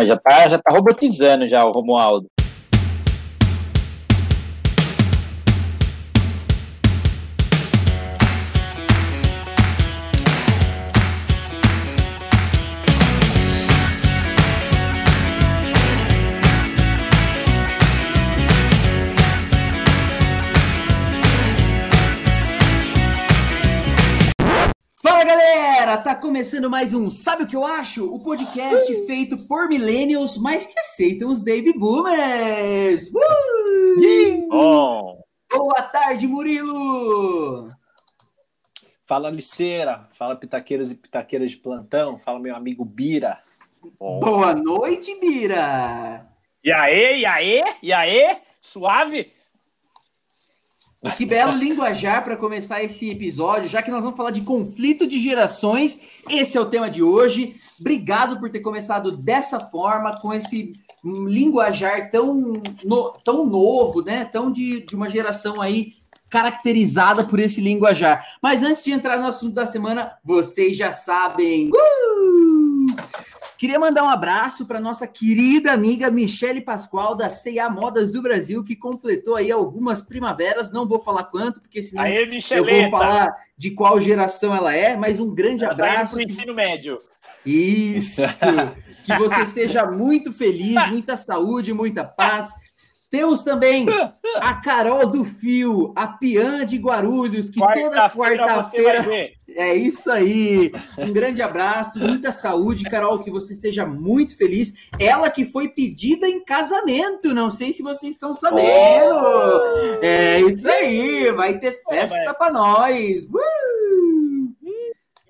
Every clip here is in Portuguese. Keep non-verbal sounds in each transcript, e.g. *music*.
Já tá, já tá robotizando já o Romualdo. Tá começando mais um Sabe o que eu acho? O podcast uh! feito por millennials, mas que aceitam os baby boomers. Uh! Oh. Boa tarde, Murilo. Fala, Liceira. Fala, pitaqueiros e pitaqueiras de plantão. Fala, meu amigo Bira. Oh. Boa noite, Bira. E aí, e aí, e aí? Suave? Que belo linguajar para começar esse episódio, já que nós vamos falar de conflito de gerações. Esse é o tema de hoje. Obrigado por ter começado dessa forma, com esse linguajar tão, no, tão novo, né? Tão de, de uma geração aí caracterizada por esse linguajar. Mas antes de entrar no assunto da semana, vocês já sabem. Uh! Queria mandar um abraço para nossa querida amiga Michele Pascoal, da C&A Modas do Brasil, que completou aí algumas primaveras. Não vou falar quanto, porque senão Aê, eu vou falar de qual geração ela é, mas um grande ela abraço. Para o ensino médio. Isso! *laughs* que você seja muito feliz, muita saúde, muita paz. Temos também a Carol do Fio, a Pian de Guarulhos, que quarta toda quarta-feira. *laughs* É isso aí. Um grande abraço, muita saúde, Carol, que você seja muito feliz. Ela que foi pedida em casamento, não sei se vocês estão sabendo. Oh! É isso aí, vai ter festa oh, para nós. Uh!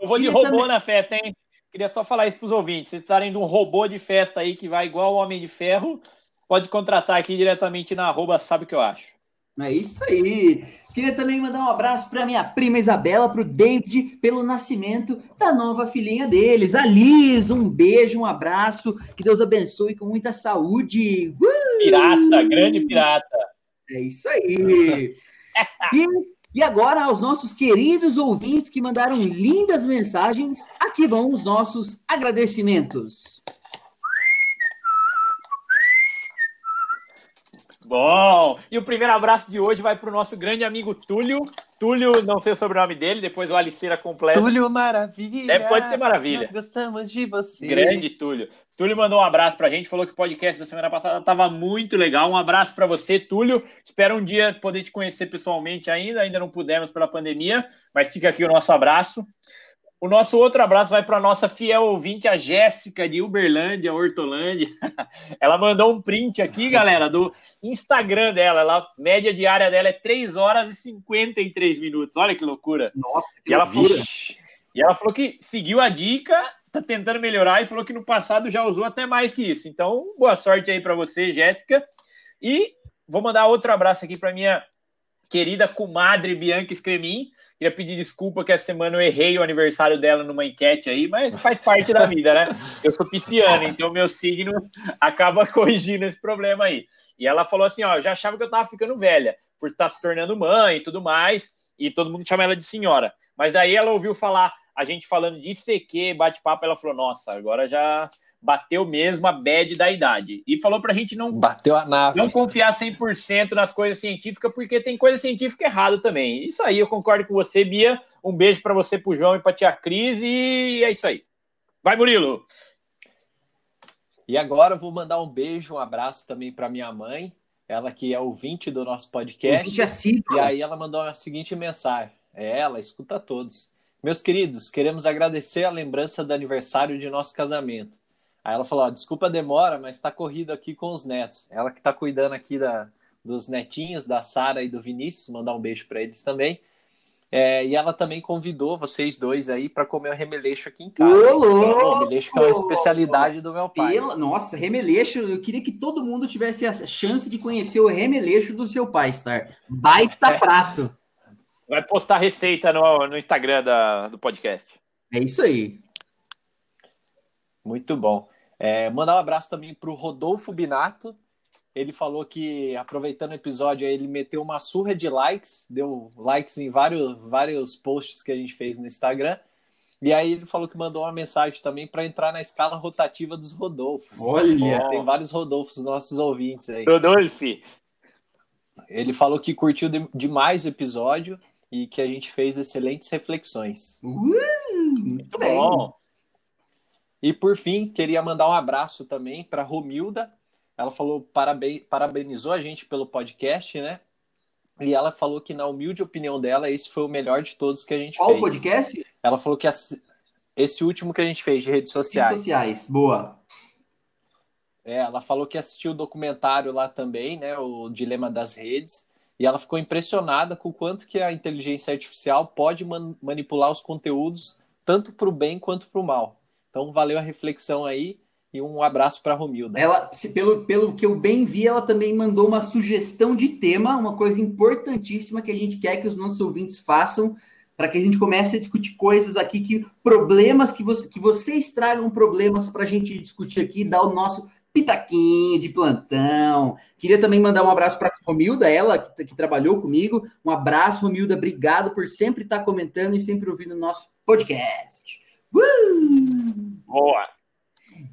Eu vou de robô também... na festa, hein? Queria só falar isso para os ouvintes. Se estarem de um robô de festa aí que vai igual o Homem de Ferro, pode contratar aqui diretamente na arroba sabe o que eu acho. É isso aí. Queria também mandar um abraço para minha prima Isabela, para o David, pelo nascimento da nova filhinha deles, a Liz. Um beijo, um abraço. Que Deus abençoe com muita saúde. Uh! Pirata, grande pirata. É isso aí. *laughs* e, e agora, aos nossos queridos ouvintes que mandaram lindas mensagens, aqui vão os nossos agradecimentos. Bom, e o primeiro abraço de hoje vai para o nosso grande amigo Túlio. Túlio, não sei o sobrenome dele, depois o Aliceira completa. Túlio Maravilha. É, pode ser Maravilha. Nós gostamos de você. Grande Túlio. Túlio mandou um abraço para a gente, falou que o podcast da semana passada estava muito legal. Um abraço para você, Túlio. Espero um dia poder te conhecer pessoalmente ainda, ainda não pudemos pela pandemia, mas fica aqui o nosso abraço. O nosso outro abraço vai para a nossa fiel ouvinte, a Jéssica de Uberlândia, Hortolândia. *laughs* Ela mandou um print aqui, galera, do Instagram dela. Ela, média diária dela é 3 horas e 53 minutos. Olha que loucura. Nossa, que e ela. Falou, e ela falou que seguiu a dica, tá tentando melhorar e falou que no passado já usou até mais que isso. Então, boa sorte aí para você, Jéssica. E vou mandar outro abraço aqui para minha querida comadre Bianca Scremin Queria pedir desculpa que essa semana eu errei o aniversário dela numa enquete aí, mas faz parte da vida, né? Eu sou pisciano, então meu signo acaba *laughs* corrigindo esse problema aí. E ela falou assim: ó, eu já achava que eu tava ficando velha, por estar se tornando mãe e tudo mais, e todo mundo chama ela de senhora. Mas daí ela ouviu falar, a gente falando de ICQ, bate-papo, ela falou: nossa, agora já bateu mesmo a bad da idade. E falou pra gente não, bateu a nave. não confiar 100% nas coisas científicas, porque tem coisa científica errada também. Isso aí, eu concordo com você, Bia. Um beijo para você, pro João e pra tia Cris, e é isso aí. Vai, Murilo! E agora eu vou mandar um beijo, um abraço também para minha mãe, ela que é ouvinte do nosso podcast. E aí ela mandou a seguinte mensagem. É ela, escuta todos. Meus queridos, queremos agradecer a lembrança do aniversário de nosso casamento. Aí ela falou: desculpa a demora, mas está corrido aqui com os netos. Ela que está cuidando aqui da, dos netinhos, da Sara e do Vinícius, mandar um beijo para eles também. É, e ela também convidou vocês dois aí para comer o remeleixo aqui em casa. Ô, o remeleixo que é uma especialidade do meu pai. Pela... Nossa, remeleixo, eu queria que todo mundo tivesse a chance de conhecer o remeleixo do seu pai, Star. Baita *laughs* prato. Vai postar receita no, no Instagram da, do podcast. É isso aí. Muito bom. É, mandar um abraço também para o Rodolfo Binato. Ele falou que, aproveitando o episódio, ele meteu uma surra de likes, deu likes em vários, vários posts que a gente fez no Instagram. E aí ele falou que mandou uma mensagem também para entrar na escala rotativa dos Rodolfos. Olha! Tem vários Rodolfos nossos ouvintes aí. Rodolfo. Ele falou que curtiu demais o episódio e que a gente fez excelentes reflexões. Uh, muito bem. Bom. E por fim, queria mandar um abraço também para Romilda. Ela falou paraben parabenizou a gente pelo podcast, né? E ela falou que, na humilde opinião dela, esse foi o melhor de todos que a gente Qual fez. podcast? Ela falou que as- esse último que a gente fez de redes sociais. Redes sociais. Boa. É, ela falou que assistiu o documentário lá também, né? O Dilema das Redes. E ela ficou impressionada com o quanto que a inteligência artificial pode man- manipular os conteúdos tanto para o bem quanto para o mal. Então, valeu a reflexão aí e um abraço para Romilda. Ela, se- pelo, pelo que eu bem vi, ela também mandou uma sugestão de tema, uma coisa importantíssima que a gente quer que os nossos ouvintes façam, para que a gente comece a discutir coisas aqui, que problemas que, você, que vocês tragam problemas para a gente discutir aqui, dar o nosso pitaquinho de plantão. Queria também mandar um abraço para Romilda, ela que, que trabalhou comigo. Um abraço, Romilda, obrigado por sempre estar comentando e sempre ouvindo o nosso podcast. Uh! Boa.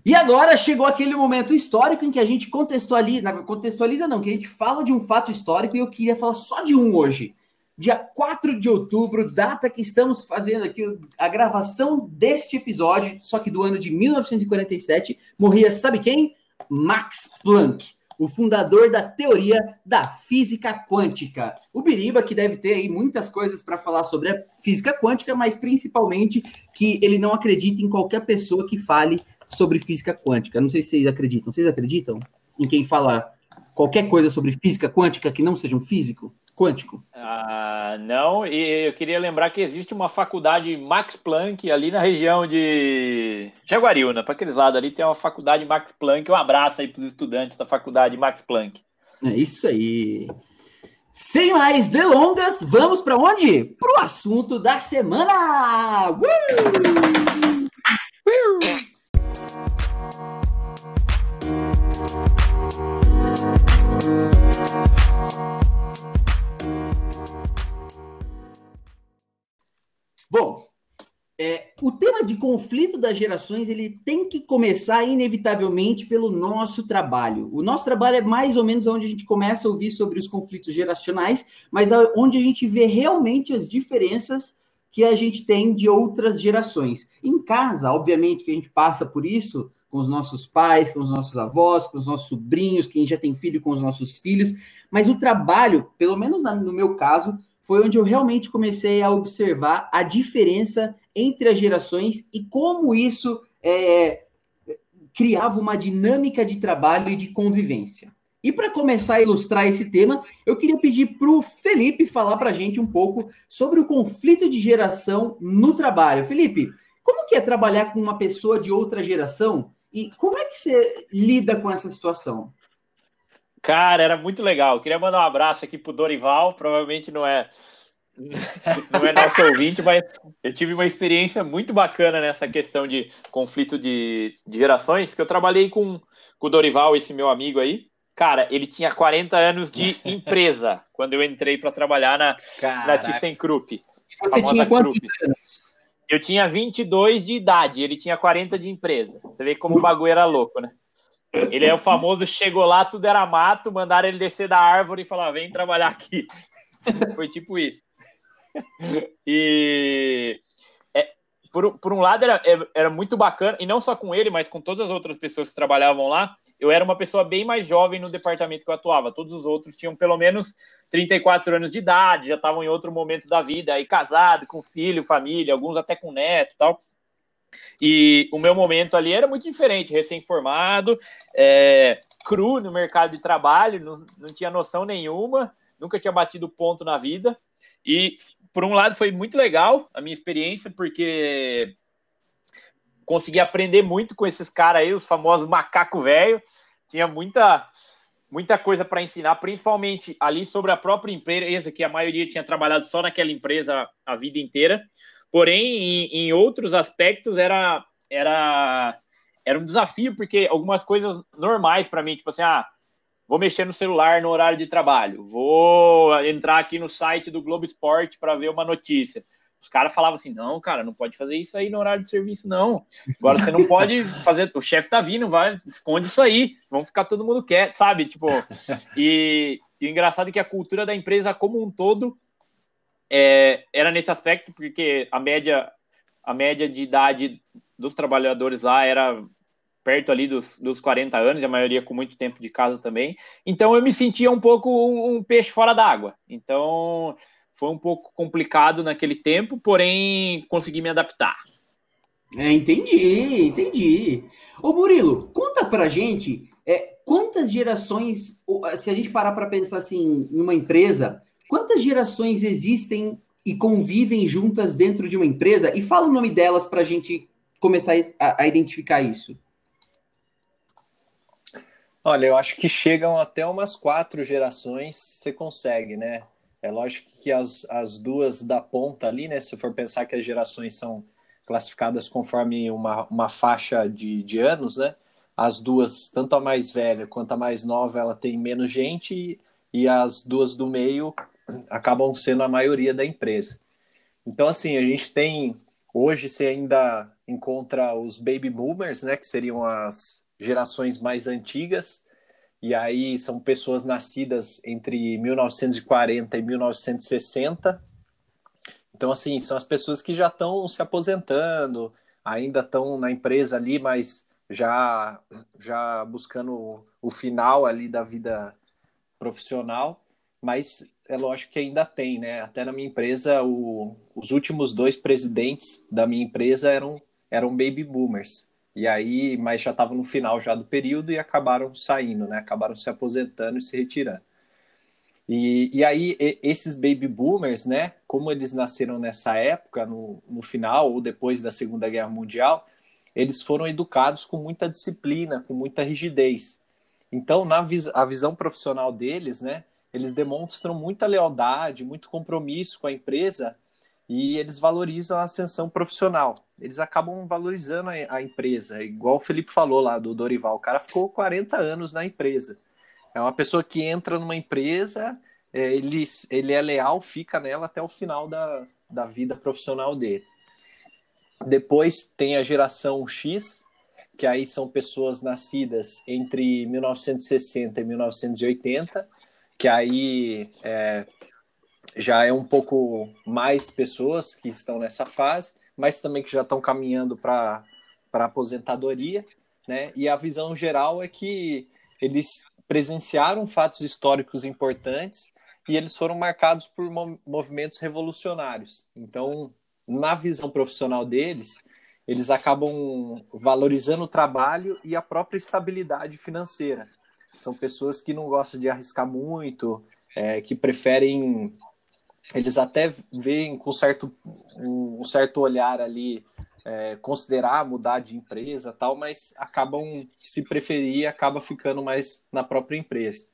E agora chegou aquele momento histórico em que a gente contextualiza, não, contextualiza não, que a gente fala de um fato histórico e eu queria falar só de um hoje. Dia 4 de outubro, data que estamos fazendo aqui a gravação deste episódio, só que do ano de 1947, morria, sabe quem? Max Planck, o fundador da teoria da física quântica. O Biriba, que deve ter aí muitas coisas para falar sobre a física quântica, mas principalmente que ele não acredita em qualquer pessoa que fale sobre física quântica. Não sei se vocês acreditam. Vocês acreditam em quem fala qualquer coisa sobre física quântica que não seja um físico quântico? Ah, não, e eu queria lembrar que existe uma faculdade Max Planck ali na região de Jaguariúna, para aqueles lados ali tem uma faculdade Max Planck. Um abraço aí para os estudantes da faculdade Max Planck. É isso aí. Sem mais delongas, vamos para onde? Para o assunto da semana! Uh! Bom, é, o tema de conflito das gerações ele tem que começar inevitavelmente pelo nosso trabalho. O nosso trabalho é mais ou menos onde a gente começa a ouvir sobre os conflitos geracionais, mas é onde a gente vê realmente as diferenças que a gente tem de outras gerações. Em casa, obviamente que a gente passa por isso com os nossos pais, com os nossos avós, com os nossos sobrinhos, quem já tem filho com os nossos filhos, mas o trabalho, pelo menos no meu caso, foi onde eu realmente comecei a observar a diferença entre as gerações e como isso é, criava uma dinâmica de trabalho e de convivência. E para começar a ilustrar esse tema, eu queria pedir para o Felipe falar para a gente um pouco sobre o conflito de geração no trabalho. Felipe, como que é trabalhar com uma pessoa de outra geração e como é que você lida com essa situação? Cara, era muito legal. Queria mandar um abraço aqui pro Dorival. Provavelmente não é não é nosso ouvinte, mas eu tive uma experiência muito bacana nessa questão de conflito de, de gerações, porque eu trabalhei com, com o Dorival, esse meu amigo aí. Cara, ele tinha 40 anos de *laughs* empresa quando eu entrei para trabalhar na, na ThyssenKrupp. Você tinha quantos anos? Eu tinha 22 de idade, ele tinha 40 de empresa. Você vê como o bagulho era louco, né? Ele é o famoso, chegou lá, tudo era mato, mandaram ele descer da árvore e falar, vem trabalhar aqui. *laughs* Foi tipo isso. *laughs* E é, por, por um lado era, era muito bacana, e não só com ele, mas com todas as outras pessoas que trabalhavam lá, eu era uma pessoa bem mais jovem no departamento que eu atuava. Todos os outros tinham pelo menos 34 anos de idade, já estavam em outro momento da vida, aí casado, com filho, família, alguns até com neto e tal. E o meu momento ali era muito diferente, recém-formado, é, cru no mercado de trabalho, não, não tinha noção nenhuma, nunca tinha batido ponto na vida. E, por um lado, foi muito legal a minha experiência, porque consegui aprender muito com esses caras aí, os famosos macaco velho. Tinha muita, muita coisa para ensinar, principalmente ali sobre a própria empresa, que a maioria tinha trabalhado só naquela empresa a vida inteira. Porém, em, em, outros aspectos era, era, era um desafio, porque algumas coisas normais para mim, tipo assim, ah, vou mexer no celular no horário de trabalho, vou entrar aqui no site do Globo Esporte para ver uma notícia. Os caras falavam assim: não, cara, não pode fazer isso aí no horário de serviço, não. Agora você não *laughs* pode fazer. O chefe tá vindo, vai, esconde isso aí. Vamos ficar todo mundo quieto, sabe? Tipo, *laughs* e, e o engraçado é que a cultura da empresa como um todo é, era nesse aspecto, porque a média, a média de idade dos trabalhadores lá era perto ali dos, dos 40 anos, a maioria com muito tempo de casa também. Então eu me sentia um pouco um, um peixe fora d'água. Então foi um pouco complicado naquele tempo, porém consegui me adaptar. É, entendi, entendi. Ô Murilo, conta pra gente é, quantas gerações, se a gente parar para pensar assim, em uma empresa, quantas gerações existem e convivem juntas dentro de uma empresa? E fala o nome delas para a gente começar a, a identificar isso. Olha, eu acho que chegam até umas quatro gerações, você consegue, né? É lógico que as, as duas da ponta ali, né? Se for pensar que as gerações são classificadas conforme uma, uma faixa de, de anos, né? As duas, tanto a mais velha quanto a mais nova, ela tem menos gente e, e as duas do meio acabam sendo a maioria da empresa. Então, assim, a gente tem hoje você ainda encontra os baby boomers, né, que seriam as gerações mais antigas, e aí são pessoas nascidas entre 1940 e 1960. Então, assim, são as pessoas que já estão se aposentando, ainda estão na empresa ali, mas já, já buscando o final ali da vida profissional. Mas é lógico que ainda tem, né? Até na minha empresa, o, os últimos dois presidentes da minha empresa eram, eram baby boomers. E aí, mas já estavam no final já do período e acabaram saindo, né? Acabaram se aposentando e se retirando. E, e aí, esses baby boomers, né? Como eles nasceram nessa época, no, no final ou depois da Segunda Guerra Mundial, eles foram educados com muita disciplina, com muita rigidez. Então, na vis a visão profissional deles, né? Eles demonstram muita lealdade, muito compromisso com a empresa e eles valorizam a ascensão profissional. Eles acabam valorizando a, a, empresa, igual o Felipe falou lá do Dorival. O cara ficou 40 anos na empresa. É uma pessoa que entra numa empresa, é, ele, ele é leal, fica nela até o final da, da vida profissional dele. Depois tem a geração X, que aí são pessoas nascidas entre 1960 e 1980, que aí é, já é um pouco mais pessoas que estão nessa fase, mas também que já estão caminhando para a aposentadoria, né? E a visão geral é que eles presenciaram fatos históricos importantes e eles foram marcados por movimentos revolucionários. Então, na visão profissional deles, eles acabam valorizando o trabalho e a própria estabilidade financeira. São pessoas que não gostam de arriscar muito, é, que preferem eles até veem com certo, um, certo olhar ali, é, considerar mudar de empresa tal, mas acabam, se preferir, acaba ficando mais na própria empresa.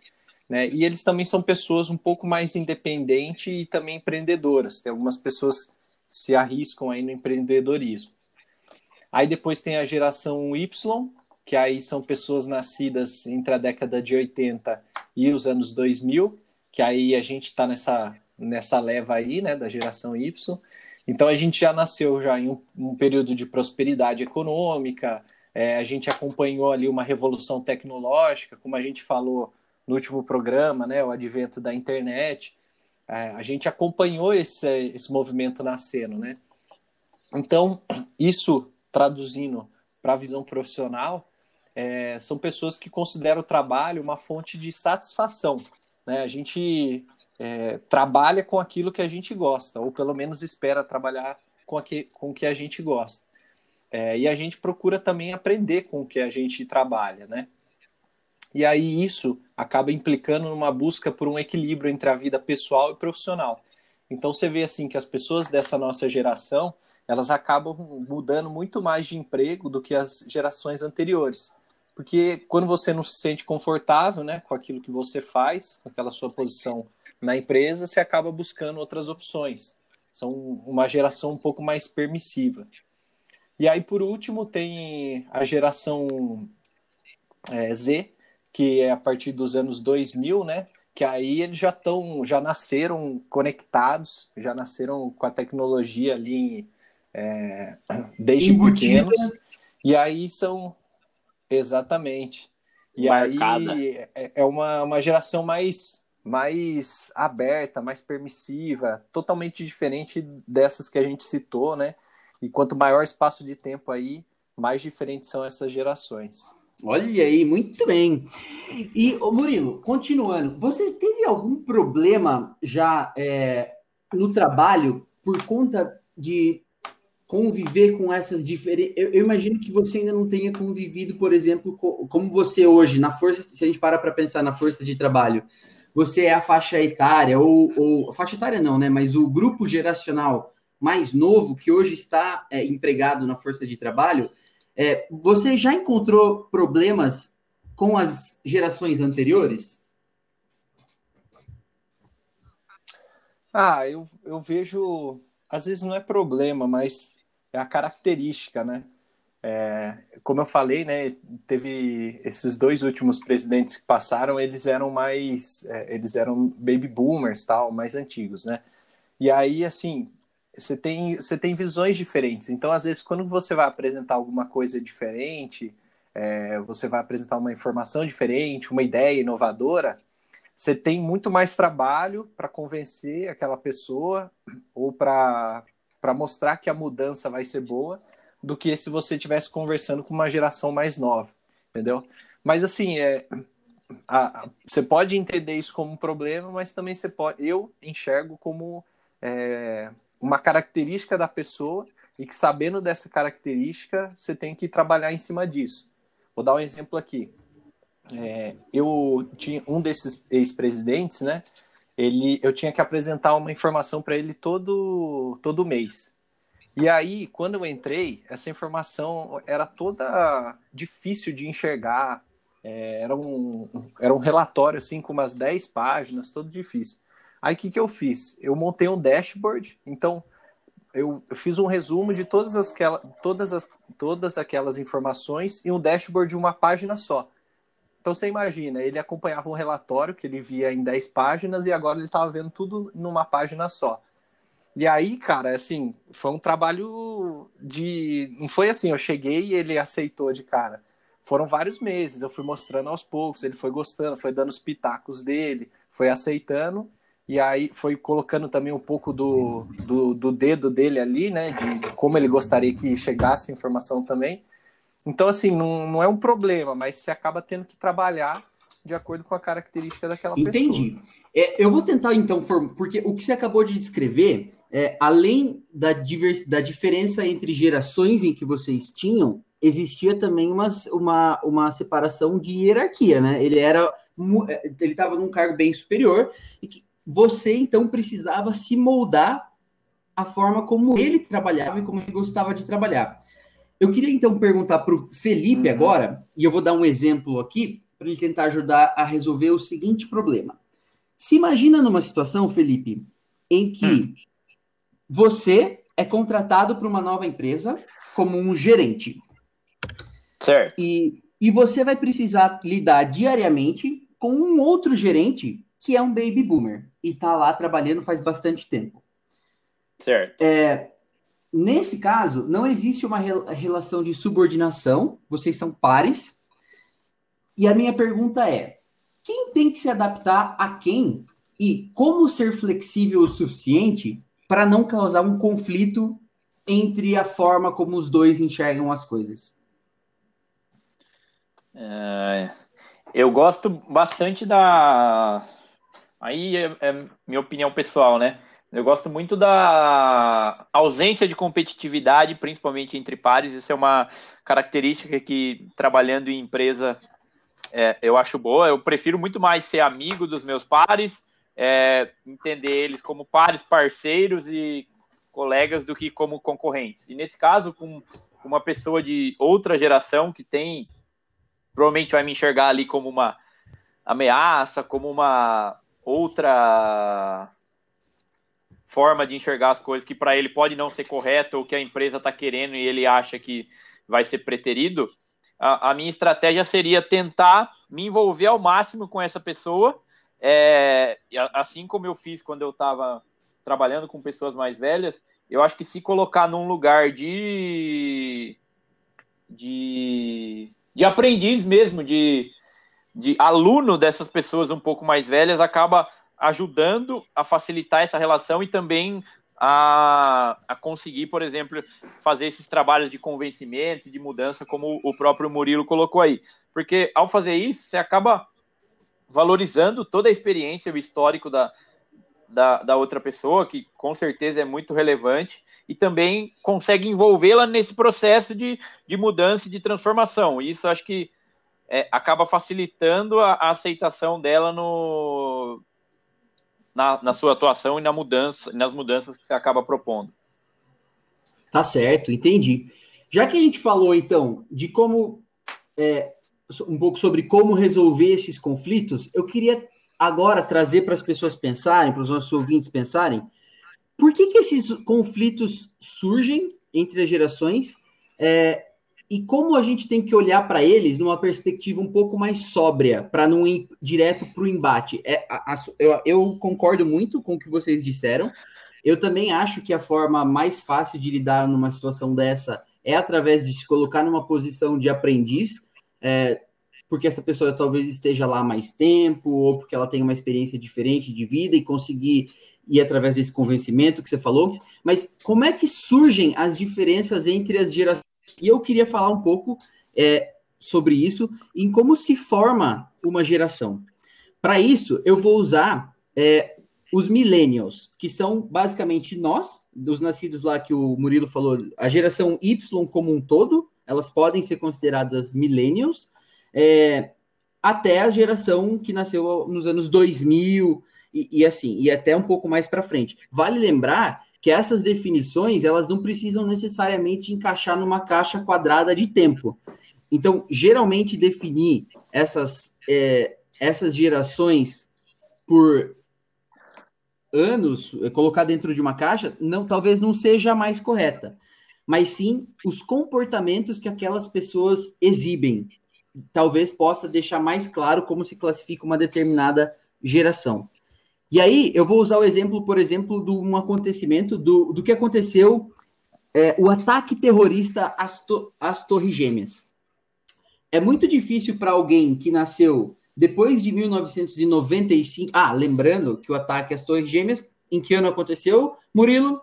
Né? E eles também são pessoas um pouco mais independentes e também empreendedoras. Tem algumas pessoas se arriscam aí no empreendedorismo. Aí depois tem a geração Y, que aí são pessoas nascidas entre a década de 80 e os anos 2000, que aí a gente está nessa nessa leva aí, né, da geração Y. Então a gente já nasceu já em um, um período de prosperidade econômica, é, a gente acompanhou ali uma revolução tecnológica, como a gente falou no último programa, né, o advento da internet. É, a gente acompanhou esse, esse movimento nascendo, né? Então, isso traduzindo para a visão profissional, é, são pessoas que consideram o trabalho uma fonte de satisfação. Né? A gente é, trabalha com aquilo que a gente gosta, ou pelo menos espera trabalhar com, aqui, com o que a gente gosta. É, e a gente procura também aprender com o que a gente trabalha, né? E aí isso acaba implicando numa busca por um equilíbrio entre a vida pessoal e profissional. Então você vê assim que as pessoas dessa nossa geração, elas acabam mudando muito mais de emprego do que as gerações anteriores. Porque quando você não se sente confortável, né, com aquilo que você faz, com aquela sua posição na empresa, você acaba buscando outras opções. São uma geração um pouco mais permissiva. E aí, por último, tem a geração é, Z, que é a partir dos anos 2000, né? que aí eles já estão, já nasceram conectados, já nasceram com a tecnologia ali é, *clears throat* desde Embutida. pequenos. E aí são exatamente. E Marcada. aí é, é uma, uma geração mais mais aberta, mais permissiva, totalmente diferente dessas que a gente citou, né? E quanto maior espaço de tempo aí, mais diferentes são essas gerações. Olha aí, muito bem. E, ô Murilo, continuando, você teve algum problema já é, no trabalho por conta de conviver com essas diferentes. Eu, eu, imagino que você ainda não tenha convivido, por exemplo, com, como você hoje, na força, se a gente para para pensar na força de trabalho, você é a faixa etária, ou, ou faixa etária não, né? Mas o grupo geracional mais novo que hoje está é, empregado na força de trabalho é, você já encontrou problemas com as gerações anteriores? Ah, eu, eu vejo, às vezes não é problema, mas é a característica, né? É, como eu falei, né, teve esses dois últimos presidentes que passaram, eles eram mais, é, eles eram baby boomers, tal, mais antigos, né? E aí, assim, você tem, você tem visões diferentes. Então, às vezes, quando você vai apresentar alguma coisa diferente, é, você vai apresentar uma informação diferente, uma ideia inovadora, você tem muito mais trabalho para convencer aquela pessoa ou para mostrar que a mudança vai ser boa do que se você estivesse conversando com uma geração mais nova, entendeu? Mas assim, é, a, a, você pode entender isso como um problema, mas também você pode, eu enxergo como é, uma característica da pessoa e que sabendo dessa característica você tem que trabalhar em cima disso. Vou dar um exemplo aqui. É, eu tinha um desses ex-presidentes, né? Ele, eu tinha que apresentar uma informação para ele todo todo mês. E aí, quando eu entrei, essa informação era toda difícil de enxergar. É, era, um, era um relatório assim com umas 10 páginas, todo difícil. Aí o que, que eu fiz? Eu montei um dashboard, então eu, eu fiz um resumo de todas, as, todas, as, todas aquelas informações em um dashboard de uma página só. Então você imagina, ele acompanhava um relatório que ele via em 10 páginas e agora ele estava vendo tudo numa página só. E aí, cara, assim, foi um trabalho de. Não foi assim, eu cheguei e ele aceitou de cara. Foram vários meses, eu fui mostrando aos poucos, ele foi gostando, foi dando os pitacos dele, foi aceitando e aí foi colocando também um pouco do, do, do dedo dele ali, né, de, de, como ele gostaria que chegasse a informação também. Então, assim, não, não é um problema, mas você acaba tendo que trabalhar de acordo com a característica daquela Entendi. pessoa. Entendi. É, eu vou tentar, então, porque o que você acabou de descrever, é, além da, divers, da diferença entre gerações em que vocês tinham, existia também uma, uma, uma separação de hierarquia, né? Ele era é, ele estava num cargo bem superior e que você então precisava se moldar a forma como ele trabalhava e como ele gostava de trabalhar. Eu queria então perguntar para o Felipe uhum. agora, e eu vou dar um exemplo aqui para ele tentar ajudar a resolver o seguinte problema. Se imagina numa situação, Felipe, em que hum. Você é contratado para uma nova empresa como um gerente. Certo. E, e você vai precisar lidar diariamente com um outro gerente que é um baby boomer e está lá trabalhando faz bastante tempo. Certo. É, nesse caso, não existe uma relação de subordinação, vocês são pares. E a minha pergunta é: quem tem que se adaptar a quem e como ser flexível o suficiente para não causar um conflito entre a forma como os dois enxergam as coisas? É, eu gosto bastante da Aí é, é minha opinião pessoal, né? Eu gosto muito da ausência de competitividade, principalmente entre pares. Isso é uma característica que, trabalhando em empresa, é, eu acho boa. Eu prefiro muito mais ser amigo dos meus pares, é, entender eles como pares, parceiros e colegas do que como concorrentes. E nesse caso, com uma pessoa de outra geração que tem, provavelmente vai me enxergar ali como uma ameaça, como uma outra forma de enxergar as coisas que para ele pode não ser correto ou que a empresa está querendo e ele acha que vai ser preterido, a, a, minha estratégia seria tentar me envolver ao máximo com essa pessoa, é, assim como eu fiz quando eu estava trabalhando com pessoas mais velhas, eu acho que se colocar num lugar de de, de aprendiz mesmo, de, de aluno dessas pessoas um pouco mais velhas, acaba ajudando a facilitar essa relação e também a, a conseguir, por exemplo, fazer esses trabalhos de convencimento, de mudança, como o próprio Murilo colocou aí. Porque ao fazer isso, você acaba valorizando toda a experiência, o histórico da, da, da outra pessoa, que com certeza é muito relevante, e também consegue envolvê-la nesse processo de, de mudança e de transformação. Isso acho que é, acaba facilitando a, a aceitação dela no, na, na sua atuação e na mudança, nas mudanças que você acaba propondo. Tá certo, entendi. Já que a gente falou, então, de como é, um pouco sobre como resolver esses conflitos, eu queria agora trazer para as pessoas pensarem, para os nossos ouvintes pensarem, por que, que esses conflitos surgem entre as gerações é, e como a gente tem que olhar para eles numa perspectiva um pouco mais sóbria, para não ir direto para o embate. É, a, a, eu, eu, concordo muito com o que vocês disseram. Eu também acho que a forma mais fácil de lidar numa situação dessa é através de se colocar numa posição de aprendiz, é, porque essa pessoa talvez esteja lá mais tempo, ou porque ela tem uma experiência diferente de vida e conseguir ir através desse convencimento que você falou. Mas como é que surgem as diferenças entre as gerações? E eu queria falar um pouco é, sobre isso, em como se forma uma geração. Para isso, eu vou usar é, os millennials, que são basicamente nós, dos nascidos lá que o Murilo falou, a geração Y como um todo, elas podem ser consideradas millennials, é, até a geração que nasceu nos anos 2000 e, e assim, e até um pouco mais para frente. Vale lembrar que essas definições elas não precisam necessariamente encaixar numa caixa quadrada de tempo. Então, geralmente definir essas, é, essas gerações por anos, colocar dentro de uma caixa, não, talvez não seja a mais correta, mas sim os comportamentos que aquelas pessoas exibem. Talvez possa deixar mais claro como se classifica uma determinada geração. E aí eu vou usar o exemplo, por exemplo, de um acontecimento do, do que aconteceu, é, o ataque terrorista às, to, às Torres Gêmeas. É muito difícil para alguém que nasceu depois de 1995. Ah, lembrando que o ataque às Torres Gêmeas, em que ano aconteceu? Murilo?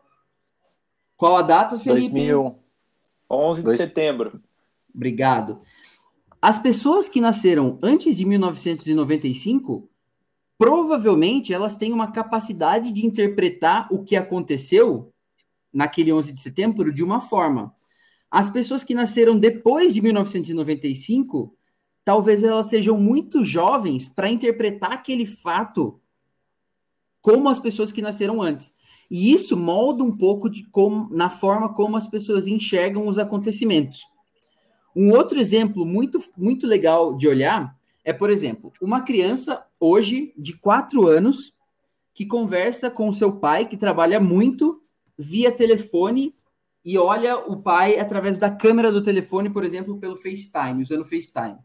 Qual a data, Felipe? 2011 de setembro. Obrigado. As pessoas que nasceram antes de 1995 provavelmente elas têm uma capacidade de interpretar o que aconteceu naquele 11 de setembro de uma forma. As pessoas que nasceram depois de 1995, talvez elas sejam muito jovens para interpretar aquele fato como as pessoas que nasceram antes. E isso molda um pouco de como, na forma como as pessoas enxergam os acontecimentos. Um outro exemplo muito, muito legal de olhar é, por exemplo, uma criança hoje de quatro anos que conversa com seu pai, que trabalha muito via telefone e olha o pai através da câmera do telefone, por exemplo, pelo FaceTime, usando o FaceTime.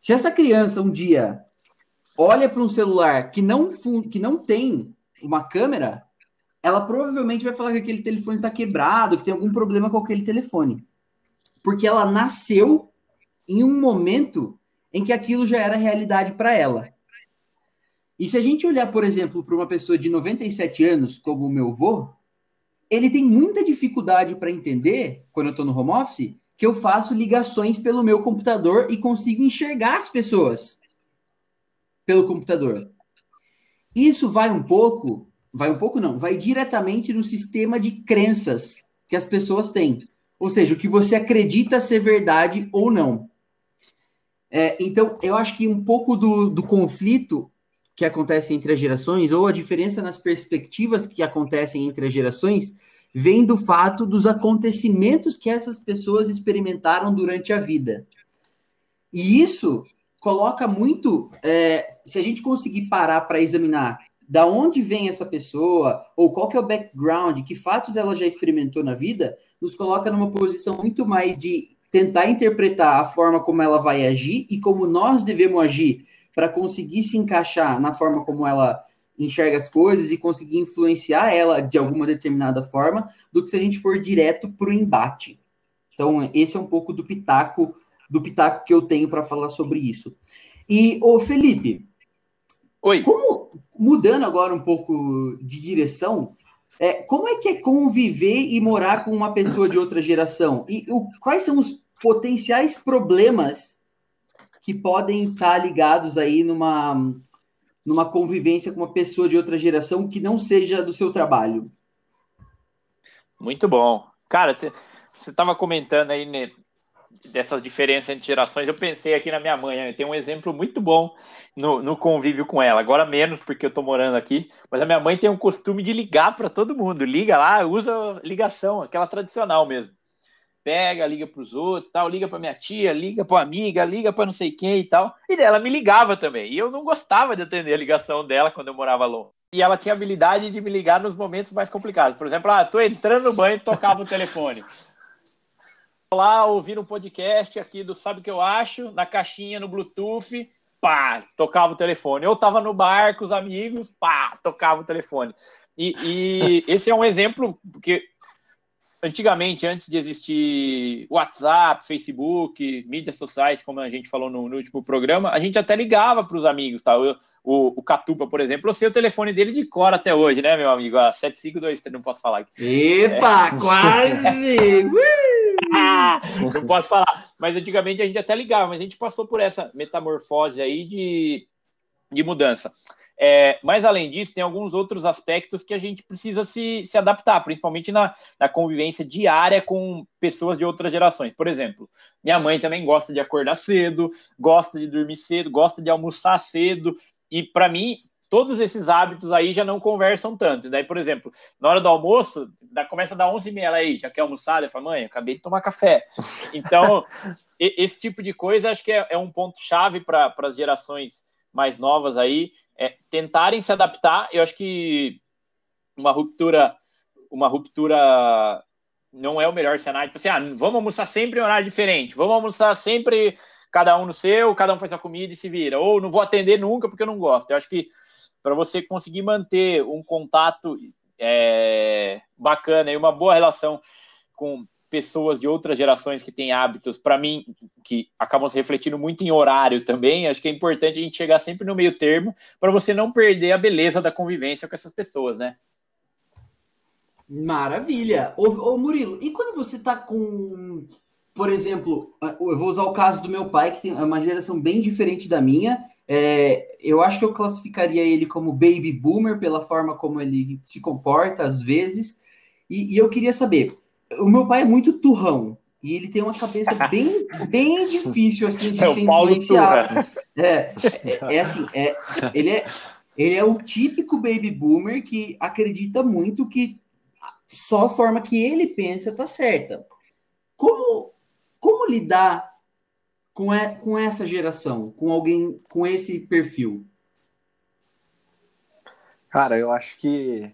Se essa criança um dia olha para um celular que não, que não tem uma câmera, ela provavelmente vai falar que aquele telefone está quebrado, que tem algum problema com aquele telefone. Porque ela nasceu em um momento em que aquilo já era realidade para ela. E se a gente olhar, por exemplo, para uma pessoa de 97 anos, como o meu avô, ele tem muita dificuldade para entender, quando eu estou no home office, que eu faço ligações pelo meu computador e consigo enxergar as pessoas pelo computador. Isso vai um pouco, vai um pouco não, vai diretamente no sistema de crenças que as pessoas têm. Ou seja, o que você acredita ser verdade ou não. É, então, eu acho que um pouco do, do conflito que acontece entre as gerações, ou a diferença nas perspectivas que acontecem entre as gerações, vem do fato dos acontecimentos que essas pessoas experimentaram durante a vida. E isso coloca muito. É, se a gente conseguir parar para examinar da onde vem essa pessoa, ou qual que é o background, que fatos ela já experimentou na vida, nos coloca numa posição muito mais de tentar interpretar a forma como ela vai agir e como nós devemos agir para conseguir se encaixar na forma como ela enxerga as coisas e conseguir influenciar ela de alguma determinada forma, do que se a gente for direto para o embate. Então, esse é um pouco do pitaco do pitaco que eu tenho para falar sobre isso. E o Felipe, Oi. Como mudando agora um pouco de direção, é, como é que é conviver e morar com uma pessoa de outra geração? E o, quais são os potenciais problemas que podem estar ligados aí numa, numa convivência com uma pessoa de outra geração que não seja do seu trabalho? Muito bom. Cara, você estava comentando aí dessas diferenças entre gerações, eu pensei aqui na minha mãe. Né? Tem um exemplo muito bom no, no convívio com ela. Agora menos, porque eu estou morando aqui. Mas a minha mãe tem um costume de ligar para todo mundo. Liga lá, usa ligação, aquela tradicional mesmo pega, liga para os outros, tal, liga para minha tia, liga para amiga, liga para não sei quem e tal. E dela me ligava também. E eu não gostava de atender a ligação dela quando eu morava longe. E ela tinha habilidade de me ligar nos momentos mais complicados. Por exemplo, ah, tô entrando no banho e tocava o telefone. Lá ouvindo um podcast aqui do Sabe o que eu acho, na caixinha no Bluetooth, pá, tocava o telefone. Eu tava no bar com os amigos, pá, tocava o telefone. E, e *laughs* esse é um exemplo, porque antigamente, antes de existir WhatsApp, Facebook, mídias sociais, como a gente falou no, no último programa, a gente até ligava para os amigos, tá? O, o, o, Catupa, por exemplo, eu sei o telefone dele de cor até hoje, né, meu amigo? A 7523, não posso falar aqui. Epa, é. quase! *laughs* não posso falar. Mas antigamente a gente até ligava, mas a gente passou por essa metamorfose aí de, de mudança. É, mas além disso, tem alguns outros aspectos que a gente precisa se, se adaptar, principalmente na, na convivência diária com pessoas de outras gerações. Por exemplo, minha mãe também gosta de acordar cedo, gosta de dormir cedo, gosta de almoçar cedo, e para mim, todos esses hábitos aí já não conversam tanto. Daí, por exemplo, na hora do almoço, começa a dar 11 e meia, ela aí, já quer almoçar? Eu falo, mãe, acabei de tomar café. Então, *laughs* esse tipo de coisa acho que é, é um ponto chave para as gerações mais novas aí, é, tentarem se adaptar. Eu acho que uma ruptura, uma ruptura não é o melhor cenário. Tipo assim, ah, vamos almoçar sempre em horário diferente, vamos almoçar sempre cada um no seu, cada um faz a comida e se vira. Ou não vou atender nunca porque eu não gosto. Eu acho que para você conseguir manter um contato é, bacana e uma boa relação com pessoas de outras gerações que têm hábitos, para mim, que acabam se refletindo muito em horário também, acho que é importante a gente chegar sempre no meio termo para você não perder a beleza da convivência com essas pessoas, né? Maravilha! Ô, ô Murilo, e quando você está com, por exemplo, eu vou usar o caso do meu pai, que tem uma geração bem diferente da minha, é, eu acho que eu classificaria ele como baby boomer pela forma como ele se comporta às vezes, e, e eu queria saber, o meu pai é muito turrão. E ele tem uma cabeça *laughs* bem, bem difícil assim de é ser influenciado. É, é, é, assim, é, ele, é, ele é o típico baby boomer que acredita muito que só a forma que ele pensa tá certa. Como, como lidar com, com essa geração, com alguém com esse perfil? Cara, eu acho que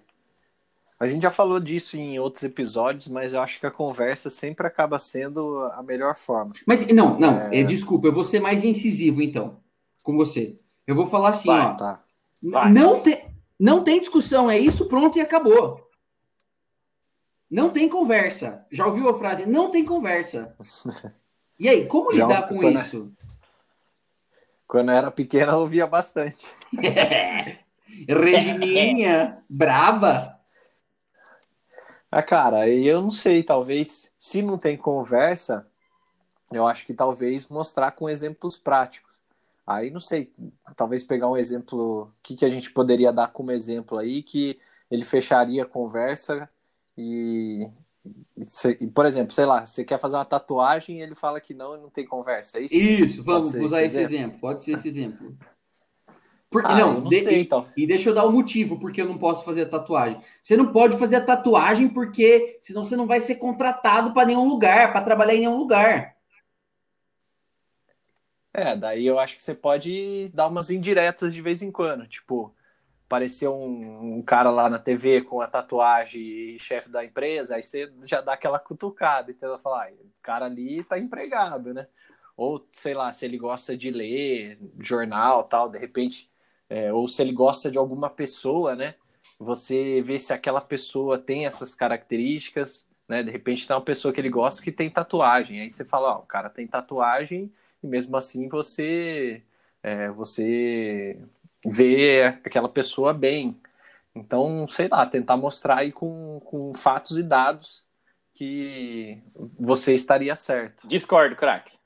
a gente já falou disso em outros episódios, mas eu acho que a conversa sempre acaba sendo a melhor forma. Mas não, não, é... é desculpa, eu vou ser mais incisivo então com você. Eu vou falar assim, Vai, ó. Tá. Não, tem, não tem discussão, é isso, pronto e acabou. Não tem conversa. Já ouviu a frase? Não tem conversa. *laughs* E aí, como já lidar com quando, isso? Quando eu era pequena, eu ouvia bastante. *laughs* Regiminha, braba. Ah, cara, eu não sei, talvez, se não tem conversa, eu acho que talvez mostrar com exemplos práticos. Aí não sei, talvez pegar um exemplo, o que, que a gente poderia dar como exemplo aí, que ele fecharia a conversa e, e, por exemplo, sei lá, você quer fazer uma tatuagem e ele fala que não e não tem conversa, é isso? Isso, vamos usar esse exemplo? exemplo, pode ser esse exemplo. Por, ah, não, não de, sei, então. e, e, deixa eu dar o um motivo porque eu não posso fazer a tatuagem. Você não pode fazer a tatuagem porque senão você não vai ser contratado para nenhum lugar, para trabalhar em nenhum lugar. É, daí eu acho que você pode dar umas indiretas de vez em quando, tipo, aparecer um, um cara lá na TV com a tatuagem e chefe da empresa, aí você já dá aquela cutucada, então falar, ah, o cara ali tá empregado, né? ou sei lá, se ele gosta de ler jornal, tal, de repente, é, ou se ele gosta de alguma pessoa, né? Você vê se aquela pessoa tem essas características, né? De repente tem uma pessoa que ele gosta que tem tatuagem, aí você fala, ó, o cara tem tatuagem e mesmo assim você é, você vê aquela pessoa bem. Então, sei lá, tentar mostrar aí com, com fatos e dados que você estaria certo. Discordo, craque.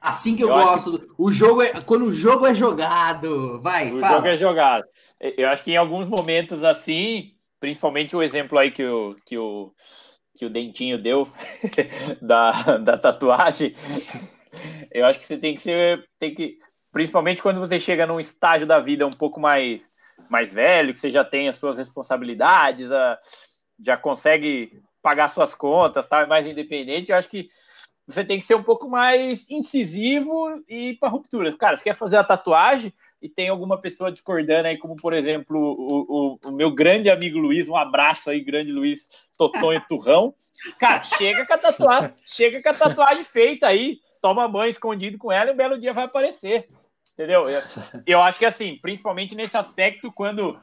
Assim que eu, eu gosto. Que... O jogo é quando o jogo é jogado. Vai, o fala. jogo é jogado. Eu acho que em alguns momentos assim, principalmente o exemplo aí que o que o, que o dentinho deu *laughs* da, da tatuagem, eu acho que você tem que ser tem que principalmente quando você chega num estágio da vida um pouco mais mais velho, que você já tem as suas responsabilidades, já consegue pagar suas contas, tá mais independente, eu acho que você tem que ser um pouco mais incisivo e ir para ruptura. Cara, você quer fazer a tatuagem e tem alguma pessoa discordando aí, como por exemplo o, o, o meu grande amigo Luiz, um abraço aí, grande Luiz Totonho Turrão. Cara, chega com a tatuagem, *laughs* chega com a tatuagem feita aí, toma banho escondido com ela e um belo dia vai aparecer. Entendeu? Eu, eu acho que assim, principalmente nesse aspecto, quando,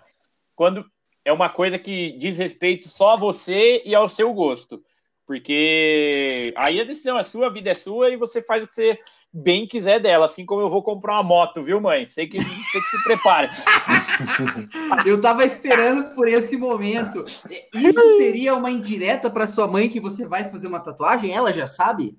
quando é uma coisa que diz respeito só a você e ao seu gosto. Porque aí a decisão é sua, a vida é sua e você faz o que você bem quiser dela. Assim como eu vou comprar uma moto, viu, mãe? Sei que, *laughs* sei que se prepare. *laughs* eu tava esperando por esse momento. Isso seria uma indireta para sua mãe que você vai fazer uma tatuagem? Ela já sabe?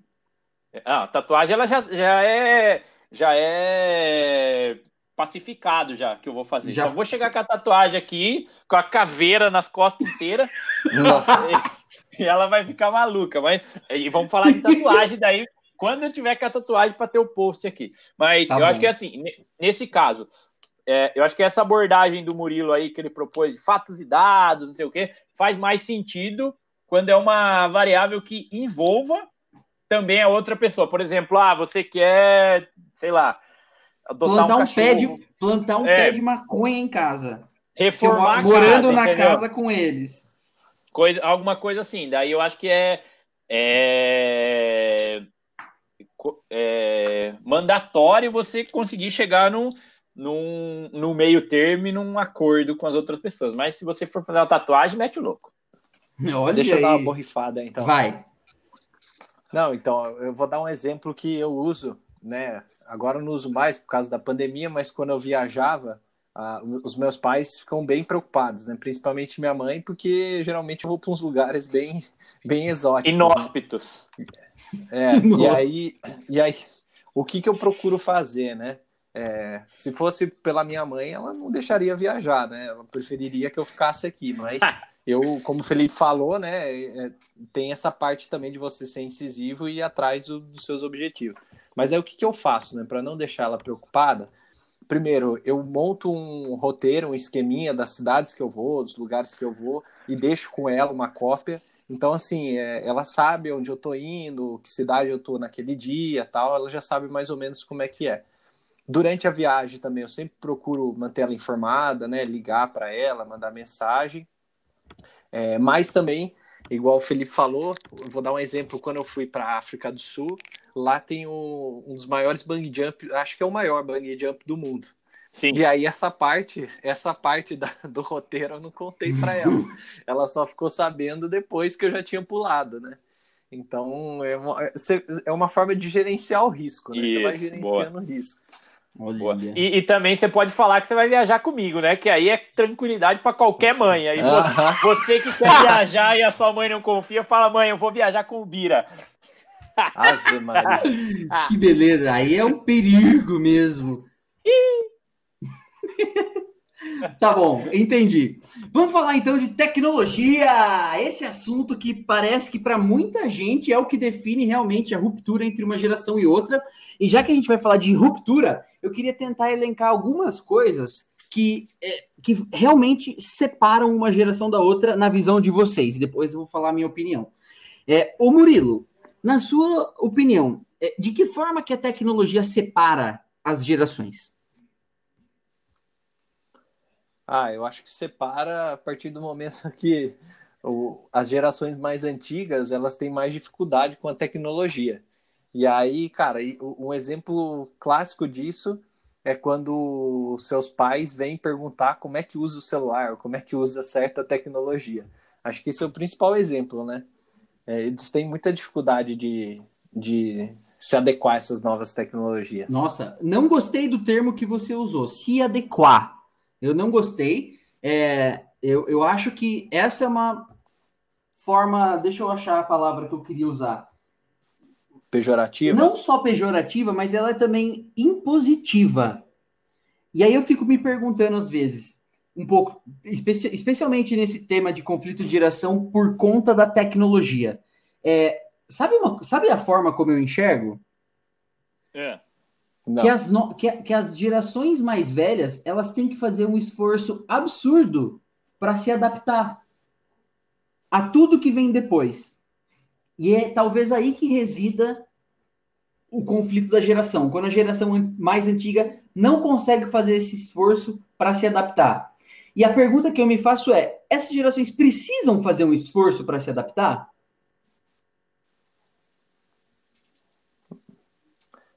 Ah, tatuagem ela já, já é já é pacificado já que eu vou fazer. Já Só vou chegar com a tatuagem aqui, com a caveira nas costas inteiras. *laughs* Nossa e *laughs* ela vai ficar maluca. Mas e vamos falar de tatuagem daí quando eu tiver com a tatuagem para ter o post aqui. Mas tá eu bom. acho que assim, nesse caso, é, eu acho que essa abordagem do Murilo aí que ele propôs, fatos e dados, não sei o que, faz mais sentido quando é uma variável que envolva também a outra pessoa. Por exemplo, ah, você quer, sei lá, plantar um, um pé de plantar um é, pé de maconha em casa. Reformar morando casa, na entendeu? casa com eles coisa, alguma coisa assim. Daí eu acho que é, é, é mandatório você conseguir chegar num, num, no meio termo e num acordo com as outras pessoas. Mas se você for fazer uma tatuagem, mete o louco. Olha Deixa aí. eu dar uma borrifada então. Vai. Não, então, eu vou dar um exemplo que eu uso, né? Agora eu não uso mais por causa da pandemia, mas quando eu viajava, ah, os meus pais ficam bem preocupados, né? Principalmente minha mãe, porque geralmente eu vou para uns lugares bem, bem exóticos. Né? Inóspitos. É, e aí, e aí, o que, que eu procuro fazer, né? É, se fosse pela minha mãe, ela não deixaria viajar, né? Ela preferiria que eu ficasse aqui, mas eu, como o Felipe falou, né? É, tem essa parte também de você ser incisivo e ir atrás do, dos seus objetivos. Mas é o que, que eu faço, né? Para não deixar ela preocupada, primeiro, eu monto um roteiro, um esqueminha das cidades que eu vou, dos lugares que eu vou, e deixo com ela uma cópia. Então, assim, é, ela sabe onde eu tô indo, que cidade eu tô naquele dia tal, ela já sabe mais ou menos como é que é. Durante a viagem também, eu sempre procuro manter ela informada, né? Ligar para ela, mandar mensagem. É, mas também igual o Felipe falou, vou dar um exemplo, quando eu fui para a África do Sul, lá tem um, um dos maiores bungee jump, acho que é o maior bungee jump do mundo. Sim. E aí essa parte, essa parte da, do roteiro eu não contei para ela. *laughs* ela só ficou sabendo depois que eu já tinha pulado, né? Então é uma, é uma forma de gerenciar o risco, né? Isso, você vai gerenciando boa. o risco. E, e, também você pode falar que você vai viajar comigo, né? Que aí é tranquilidade para qualquer mãe. Aí você, você, que quer viajar e a sua mãe não confia, fala, mãe, eu vou viajar com o Bira. Ave Maria. *laughs* que beleza. Aí é um perigo mesmo. *laughs* Tá bom, entendi. Vamos falar então de tecnologia. Esse assunto que parece que para muita gente é o que define realmente a ruptura entre uma geração e outra. E já que a gente vai falar de ruptura, eu queria tentar elencar algumas coisas que, é, que realmente separam uma geração da outra na visão de vocês. Depois eu vou falar a minha opinião. É, o Murilo, na sua opinião, é, de que forma que a tecnologia separa as gerações? Ah, eu acho que separa a partir do momento *laughs* que o, as gerações mais antigas elas têm mais dificuldade com a tecnologia. E aí, cara, um exemplo clássico disso é quando seus pais vêm perguntar como é que usa o celular, como é que usa certa tecnologia. Acho que esse é o principal exemplo, né? É, eles têm muita dificuldade de, de se adequar a essas novas tecnologias. Nossa, não gostei do termo que você usou, se adequar. Eu não gostei. É, eu, eu acho que essa é uma forma. Deixa eu achar a palavra que eu queria usar. Pejorativa? Não só pejorativa, mas ela é também impositiva. E aí eu fico me perguntando às vezes, um pouco, especi especialmente nesse tema de conflito de geração por conta da tecnologia. É, sabe, uma, sabe a forma como eu enxergo? É. Que as, no, que, que as gerações mais velhas elas têm que fazer um esforço absurdo para se adaptar a tudo que vem depois. E é talvez aí que resida o conflito da geração, quando a geração mais antiga não consegue fazer esse esforço para se adaptar. E a pergunta que eu me faço é: essas gerações precisam fazer um esforço para se adaptar?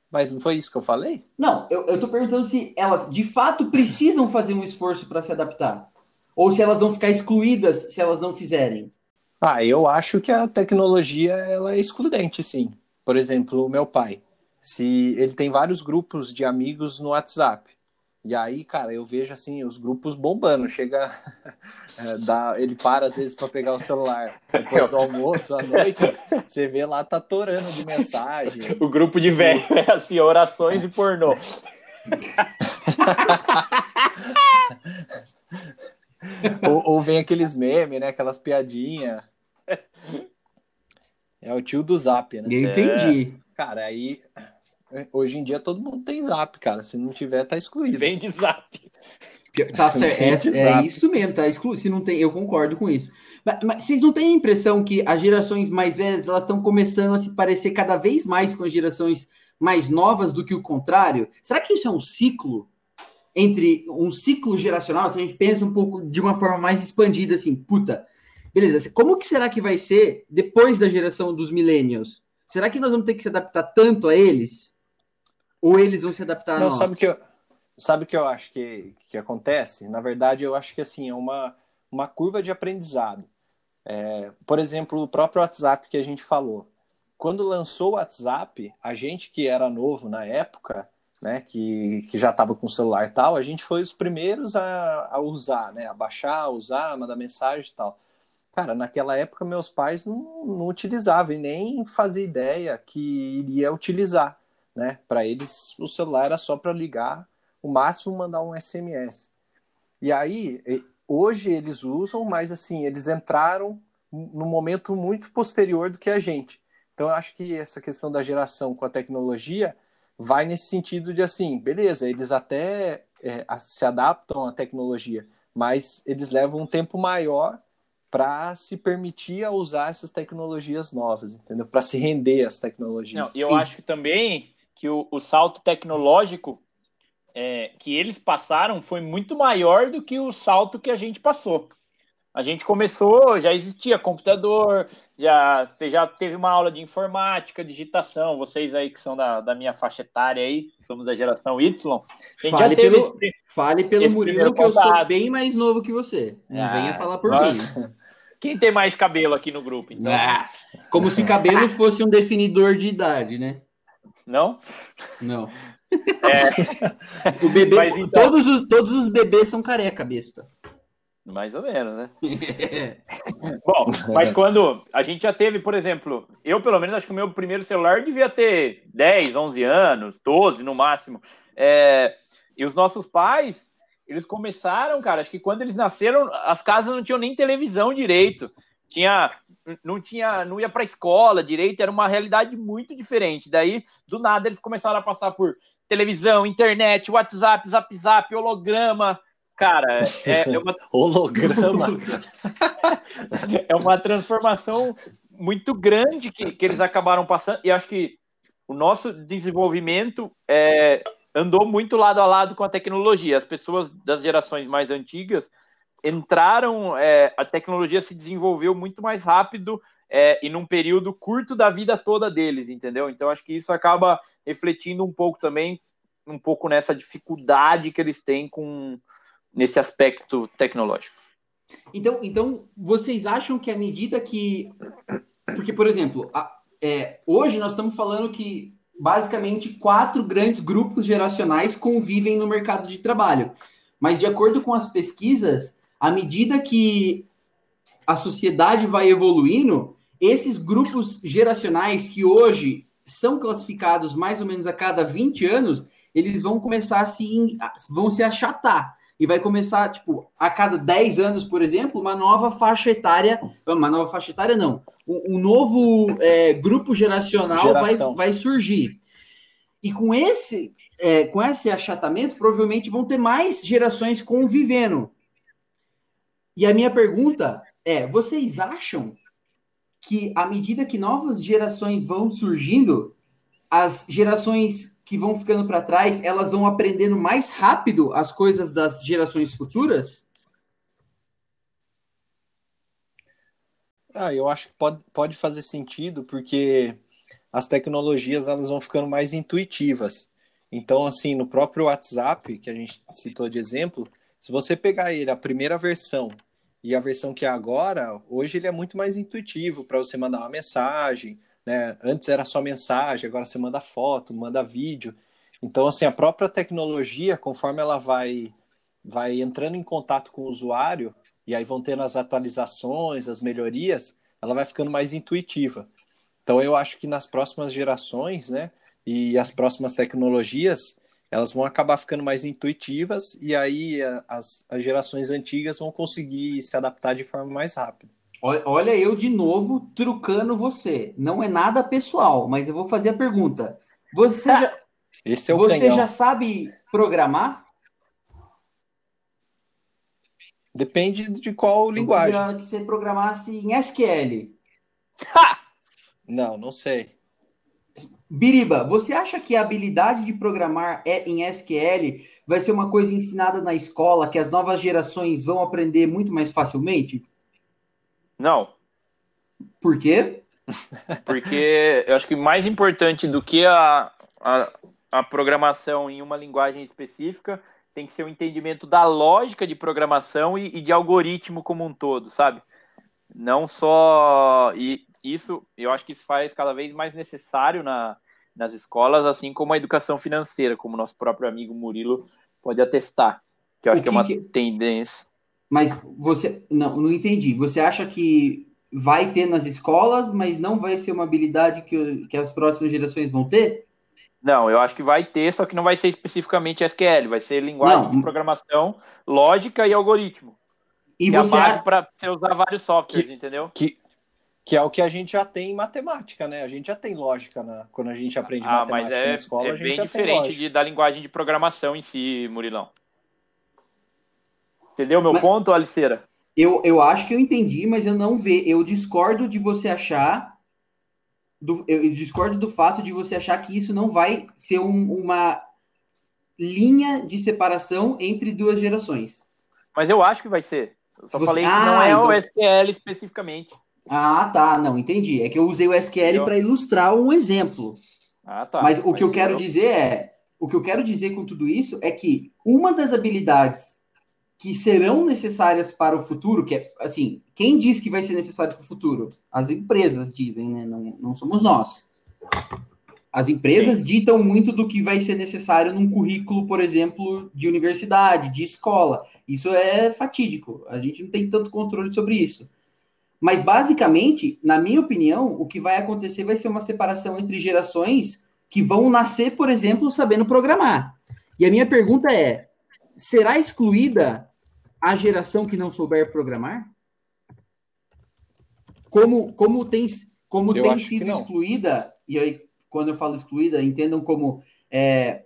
Mas não foi isso que eu falei? Não, eu, estou perguntando se elas de fato precisam fazer um esforço para se adaptar. Ou se elas vão ficar excluídas se elas não fizerem. Ah, eu acho que a tecnologia ela é excludente, sim. Por exemplo, o meu pai. Se ele tem vários grupos de amigos no WhatsApp. E aí, cara, eu vejo assim os grupos bombando. Chega, *laughs* é, dá, ele para às vezes para pegar o celular depois do *laughs* almoço à noite. Você vê lá tá torando de mensagem. O grupo de velho é *laughs* assim, orações e pornô. ou, ou, vem aqueles memes, né? Aquelas piadinhas. É o tio do Zap, né? entendi. É, cara, aí hoje em dia todo mundo tem Zap, cara. Se não tiver, tá excluído. Vem de Zap. Tá *laughs* certo, é, é, isso mesmo, tá excluído. Se não tem, eu concordo com isso. Mas, mas, vocês não têm a impressão que as gerações mais velhas elas estão começando a se parecer cada vez mais com as gerações mais novas do que o contrário? Será que isso é um ciclo? entre um ciclo geracional, se a gente pensa um pouco de uma forma mais expandida, assim, puta, beleza, como que será que vai ser depois da geração dos millennials? Será que nós vamos ter que se adaptar tanto a eles? Ou eles vão se adaptar a Não, nós? Sabe que eu, sabe que eu acho que, que acontece? Na verdade, eu acho que assim, é uma, uma curva de aprendizado. É, por exemplo, o próprio WhatsApp que a gente falou. Quando lançou o WhatsApp, a gente que era novo na época, né, que, que já estava com o celular e tal, a gente foi os primeiros a, a usar, né, a baixar, usar, mandar mensagem e tal. Cara, naquela época meus pais não, não utilizavam e nem faziam ideia que iria utilizar, né? Para eles o celular era só para ligar, o máximo mandar um SMS. E aí, hoje eles usam, mas assim, eles entraram num momento muito posterior do que a gente. Então eu acho que essa questão da geração com a tecnologia vai nesse sentido de assim, beleza, eles até é, se adaptam à tecnologia, mas eles levam um tempo maior para se permitir a usar essas tecnologias novas, entendeu? Para se render às tecnologias. Não, eu e... acho também que o, o salto tecnológico é, que eles passaram foi muito maior do que o salto que a gente passou. A gente começou, já existia computador, já você já teve uma aula de informática, digitação, vocês aí que são da, da minha faixa etária aí, somos da geração Y. fale, pelo, esse, fale pelo Murilo que eu sou bem mais novo que você. Não ah, venha falar por nossa. mim. *laughs* Quem tem mais cabelo aqui no grupo, então? Ah, como se cabelo *laughs* fosse um definidor de idade, né? Não? Não. É... o bebê, então... todos, os, todos os bebês são careca, besta. Mais ou menos, né? *laughs* Bom, mas quando a gente já teve, por exemplo, eu pelo menos acho que o meu primeiro celular devia ter 10, 11 anos, 12 no máximo. É, e os nossos pais, eles começaram, cara, acho que quando eles nasceram, as casas não tinham nem televisão direito. Tinha, não tinha, não ia para escola direito, era uma realidade muito diferente. Daí, do nada, eles começaram a passar por televisão, internet, WhatsApp, Zap Zap, holograma, Cara, é, é uma. *laughs* Holograma. *laughs* é uma transformação muito grande que, que eles acabaram passando, e acho que o nosso desenvolvimento é, andou muito lado a lado com a tecnologia. As pessoas das gerações mais antigas entraram, é, a tecnologia se desenvolveu muito mais rápido é, e num período curto da vida toda deles, entendeu? Então acho que isso acaba refletindo um pouco também, um pouco nessa dificuldade que eles têm com nesse aspecto tecnológico. Então, então vocês acham que à medida que, porque por exemplo, a, é, hoje nós estamos falando que basicamente quatro grandes grupos geracionais convivem no mercado de trabalho, mas de acordo com as pesquisas, à medida que a sociedade vai evoluindo, esses grupos geracionais que hoje são classificados mais ou menos a cada 20 anos, eles vão começar a se, vão se achatar. E vai começar, tipo, a cada 10 anos, por exemplo, uma nova faixa etária. Uma nova faixa etária, não. Um, um novo é, grupo geracional vai, vai surgir. E com esse, é, com esse achatamento, provavelmente vão ter mais gerações convivendo. E a minha pergunta é: vocês acham que à medida que novas gerações vão surgindo, as gerações que vão ficando para trás, elas vão aprendendo mais rápido as coisas das gerações futuras? Ah, eu acho que pode, pode fazer sentido, porque as tecnologias elas vão ficando mais intuitivas. Então, assim, no próprio WhatsApp, que a gente citou de exemplo, se você pegar ele, a primeira versão, e a versão que é agora, hoje ele é muito mais intuitivo para você mandar uma mensagem, né? Antes era só mensagem, agora você manda foto, manda vídeo. Então, assim, a própria tecnologia, conforme ela vai, vai entrando em contato com o usuário, e aí vão tendo as atualizações, as melhorias, ela vai ficando mais intuitiva. Então, eu acho que nas próximas gerações, né, e as próximas tecnologias, elas vão acabar ficando mais intuitivas e aí as, as gerações antigas vão conseguir se adaptar de forma mais rápida. Olha eu de novo trucando você. Não é nada pessoal, mas eu vou fazer a pergunta. Você já, *laughs* Esse é o você canhão. já sabe programar? Depende de qual linguagem. Eu que você programasse em SQL. *laughs* Não, não sei. Biriba, você acha que a habilidade de programar é em SQL vai ser uma coisa ensinada na escola que as novas gerações vão aprender muito mais facilmente? Não. Por quê? *laughs* Porque eu acho que mais importante do que a, a, a programação em uma linguagem específica tem que ser o entendimento da lógica de programação e, e de algoritmo como um todo, sabe? Não só. E, isso eu acho que faz cada vez mais necessário na, nas escolas, assim como a educação financeira, como nosso próprio amigo Murilo pode atestar, que eu acho que, que, é uma que... tendência. Mas você não, não entendi. Você acha que vai ter nas escolas, mas não vai ser uma habilidade que, que as próximas gerações vão ter? Não, eu acho que vai ter, só que não vai ser especificamente SQL, vai ser linguagem não. de programação, lógica e algoritmo. E você é para você usar vários softwares, que, entendeu? Que, que é o que a gente já tem em matemática, né? A gente já tem lógica na, quando a gente aprende ah, matemática mas é, na escola. É a gente bem já diferente de, da linguagem de programação em si, Murilão. Entendeu meu mas, ponto, Aliceira? Eu, eu acho que eu entendi, mas eu não vejo. Eu discordo de você achar. Do, eu discordo do fato de você achar que isso não vai ser um, uma linha de separação entre duas gerações. Mas eu acho que vai ser. Eu só você... falei que ah, não é então... o SQL especificamente. Ah, tá. Não, entendi. É que eu usei o SQL para ilustrar um exemplo. Ah, tá. Mas o que eu quero dizer é, o que eu quero dizer com tudo isso é que uma das habilidades que serão necessárias para o futuro, que é assim, quem diz que vai ser necessário para o futuro? As empresas dizem, né? Não, não somos nós. As empresas Sim. ditam muito do que vai ser necessário num currículo, por exemplo, de universidade, de escola. Isso é fatídico. A gente não tem tanto controle sobre isso. Mas, basicamente, na minha opinião, o que vai acontecer vai ser uma separação entre gerações que vão nascer, por exemplo, sabendo programar. E a minha pergunta é: será excluída a geração que não souber programar? Como, como tem, como tem sido excluída, e aí, quando eu falo excluída, entendam como é,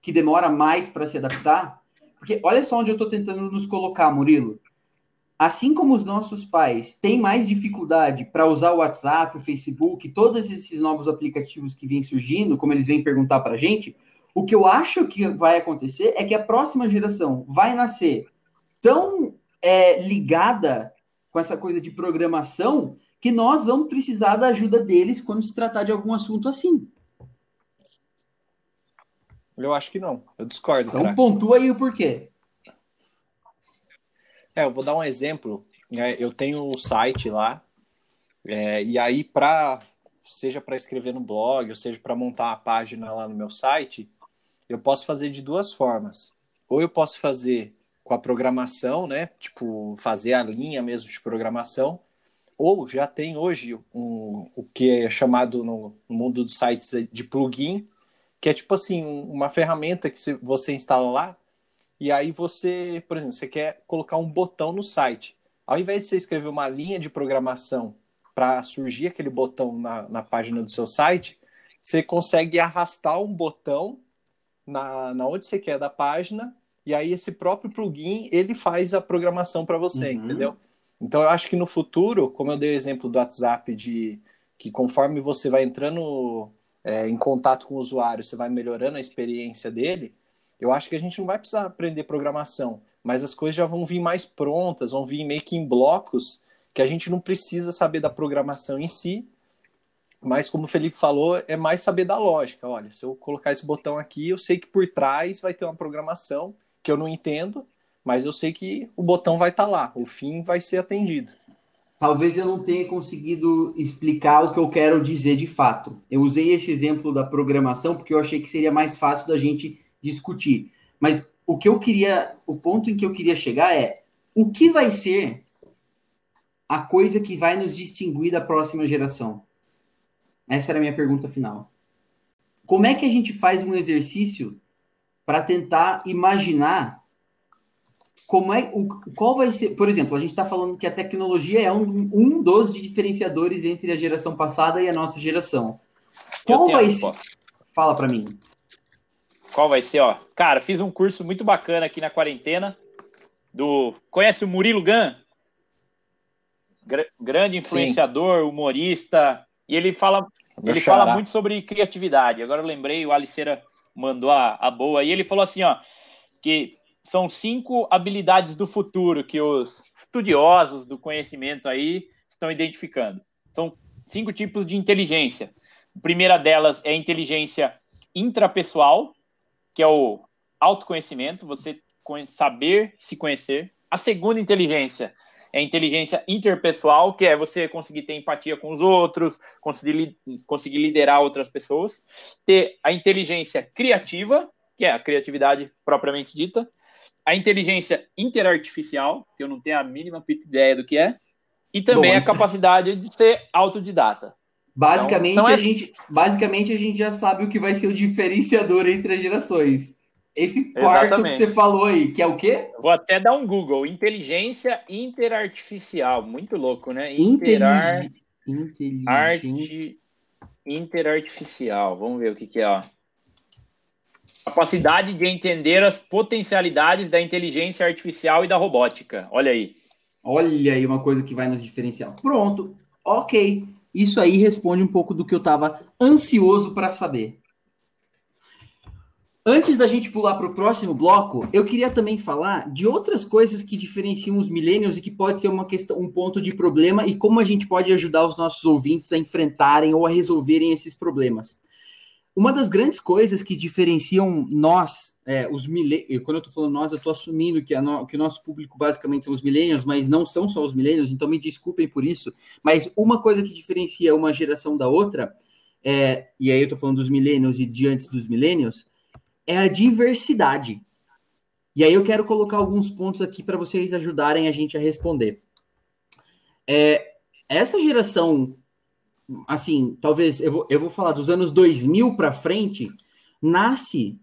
que demora mais para se adaptar? Porque olha só onde eu estou tentando nos colocar, Murilo assim como os nossos pais têm mais dificuldade para usar o WhatsApp, o Facebook, todos esses novos aplicativos que vêm surgindo, como eles vêm perguntar para a gente, o que eu acho que vai acontecer é que a próxima geração vai nascer tão é, ligada com essa coisa de programação que nós vamos precisar da ajuda deles quando se tratar de algum assunto assim. Eu acho que não. Eu discordo. Então crack. pontua aí o porquê. É, eu vou dar um exemplo. É, eu tenho um site lá, é, e aí, para seja para escrever no blog, ou seja para montar a página lá no meu site, eu posso fazer de duas formas. Ou eu posso fazer com a programação, né? Tipo, fazer a linha mesmo de programação. Ou já tem hoje um, o que é chamado no mundo dos sites de plugin, que é tipo assim, uma ferramenta que você instala lá, e aí você, por exemplo, você quer colocar um botão no site. Ao invés de você escrever uma linha de programação para surgir aquele botão na, na página do seu site, você consegue arrastar um botão na, na onde você quer da página, e aí esse próprio plugin ele faz a programação para você, uhum. entendeu? Então eu acho que no futuro, como eu dei o exemplo do WhatsApp de que conforme você vai entrando é, em contato com o usuário, você vai melhorando a experiência dele, eu acho que a gente não vai precisar aprender programação, mas as coisas já vão vir mais prontas, vão vir meio que em blocos, que a gente não precisa saber da programação em si, mas como o Felipe falou, é mais saber da lógica. Olha, se eu colocar esse botão aqui, eu sei que por trás vai ter uma programação que eu não entendo, mas eu sei que o botão vai estar tá lá, o fim vai ser atendido. Talvez eu não tenha conseguido explicar o que eu quero dizer de fato. Eu usei esse exemplo da programação porque eu achei que seria mais fácil da gente discutir. Mas o que eu queria, o ponto em que eu queria chegar é o que vai ser a coisa que vai nos distinguir da próxima geração? Essa era a minha pergunta final. Como é que a gente faz um exercício para tentar imaginar como é o qual vai ser, por exemplo, a gente está falando que a tecnologia é um, um dos diferenciadores entre a geração passada e a nossa geração. Qual vai ser? Fala para mim. Qual vai ser, ó? Cara, fiz um curso muito bacana aqui na quarentena do conhece o Murilo Gun? Gr grande influenciador, Sim. humorista, e ele fala ele fala muito sobre criatividade. Agora eu lembrei, o Aliceira mandou a, a boa e ele falou assim, ó, que são cinco habilidades do futuro que os estudiosos do conhecimento aí estão identificando. São cinco tipos de inteligência. A primeira delas é a inteligência intrapessoal, que é o autoconhecimento, você saber se conhecer. A segunda inteligência é a inteligência interpessoal, que é você conseguir ter empatia com os outros, conseguir, conseguir liderar outras pessoas. Ter a inteligência criativa, que é a criatividade propriamente dita a inteligência interartificial, que eu não tenho a mínima ideia do que é, e também Bom, a capacidade de ser autodidata. Basicamente, então, então é... a gente, basicamente, a gente já sabe o que vai ser o diferenciador entre as gerações. Esse quarto Exatamente. que você falou aí, que é o quê? Vou até dar um Google. Inteligência interartificial. Muito louco, né? Interar... Inteligência. Arte... Interartificial. Vamos ver o que, que é, ó. Capacidade de entender as potencialidades da inteligência artificial e da robótica. Olha aí. Olha aí uma coisa que vai nos diferenciar. Pronto. Ok. Isso aí responde um pouco do que eu estava ansioso para saber. Antes da gente pular para o próximo bloco, eu queria também falar de outras coisas que diferenciam os millennials e que pode ser uma questão, um ponto de problema e como a gente pode ajudar os nossos ouvintes a enfrentarem ou a resolverem esses problemas. Uma das grandes coisas que diferenciam nós, é, os milênios, quando eu estou falando nós, eu estou assumindo que, no, que o nosso público basicamente são os milênios, mas não são só os milênios, então me desculpem por isso. Mas uma coisa que diferencia uma geração da outra, é, e aí eu estou falando dos milênios e diante dos milênios, é a diversidade. E aí eu quero colocar alguns pontos aqui para vocês ajudarem a gente a responder. É, essa geração assim, talvez eu vou, eu vou falar dos anos 2000 para frente, nasce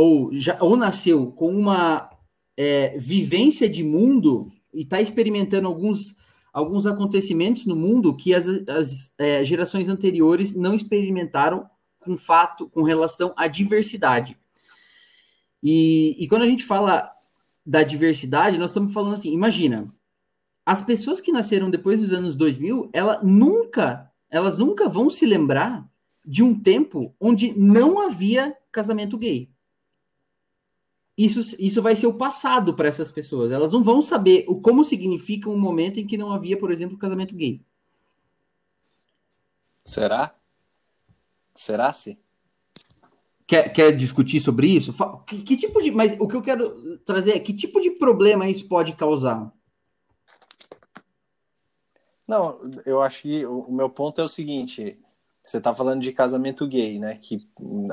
ou já ou nasceu com uma é, vivência de mundo e está experimentando alguns alguns acontecimentos no mundo que as, as é, gerações anteriores não experimentaram com fato com relação à diversidade. E, e quando a gente fala da diversidade, nós estamos falando assim, imagina, as pessoas que nasceram depois dos anos 2000, ela nunca elas nunca vão se lembrar de um tempo onde não havia casamento gay. Isso, isso vai ser o passado para essas pessoas. Elas não vão saber o como significa um momento em que não havia, por exemplo, casamento gay. Será? Será sim? Quer, quer discutir sobre isso? Que, que, tipo de. Mas o que eu quero trazer é que tipo de problema isso pode causar? Não, eu acho que o meu ponto é o seguinte: você está falando de casamento gay, né? Que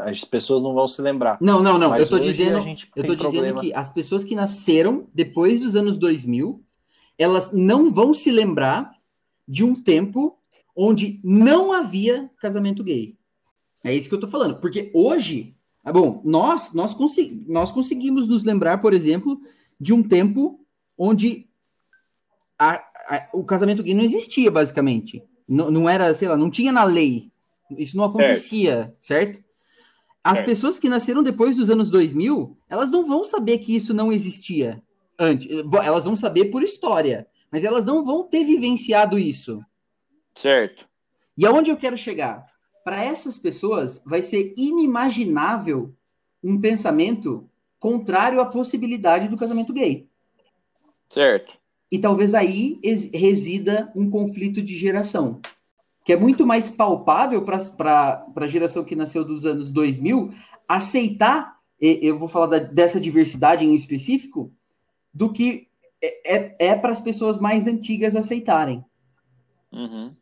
as pessoas não vão se lembrar. Não, não, não. Mas eu estou dizendo, eu tô dizendo que as pessoas que nasceram depois dos anos 2000, elas não vão se lembrar de um tempo onde não havia casamento gay. É isso que eu estou falando. Porque hoje, ah, bom, nós, nós, consegui, nós conseguimos nos lembrar, por exemplo, de um tempo onde a, a, o casamento gay não existia, basicamente. Não, não era, sei lá, não tinha na lei. Isso não acontecia, certo? certo? As certo. pessoas que nasceram depois dos anos 2000, elas não vão saber que isso não existia antes. Elas vão saber por história, mas elas não vão ter vivenciado isso. Certo. E aonde eu quero chegar? para essas pessoas vai ser inimaginável um pensamento contrário à possibilidade do casamento gay. Certo. E talvez aí resida um conflito de geração, que é muito mais palpável para a geração que nasceu dos anos 2000 aceitar, eu vou falar da, dessa diversidade em específico, do que é, é, é para as pessoas mais antigas aceitarem. Uhum.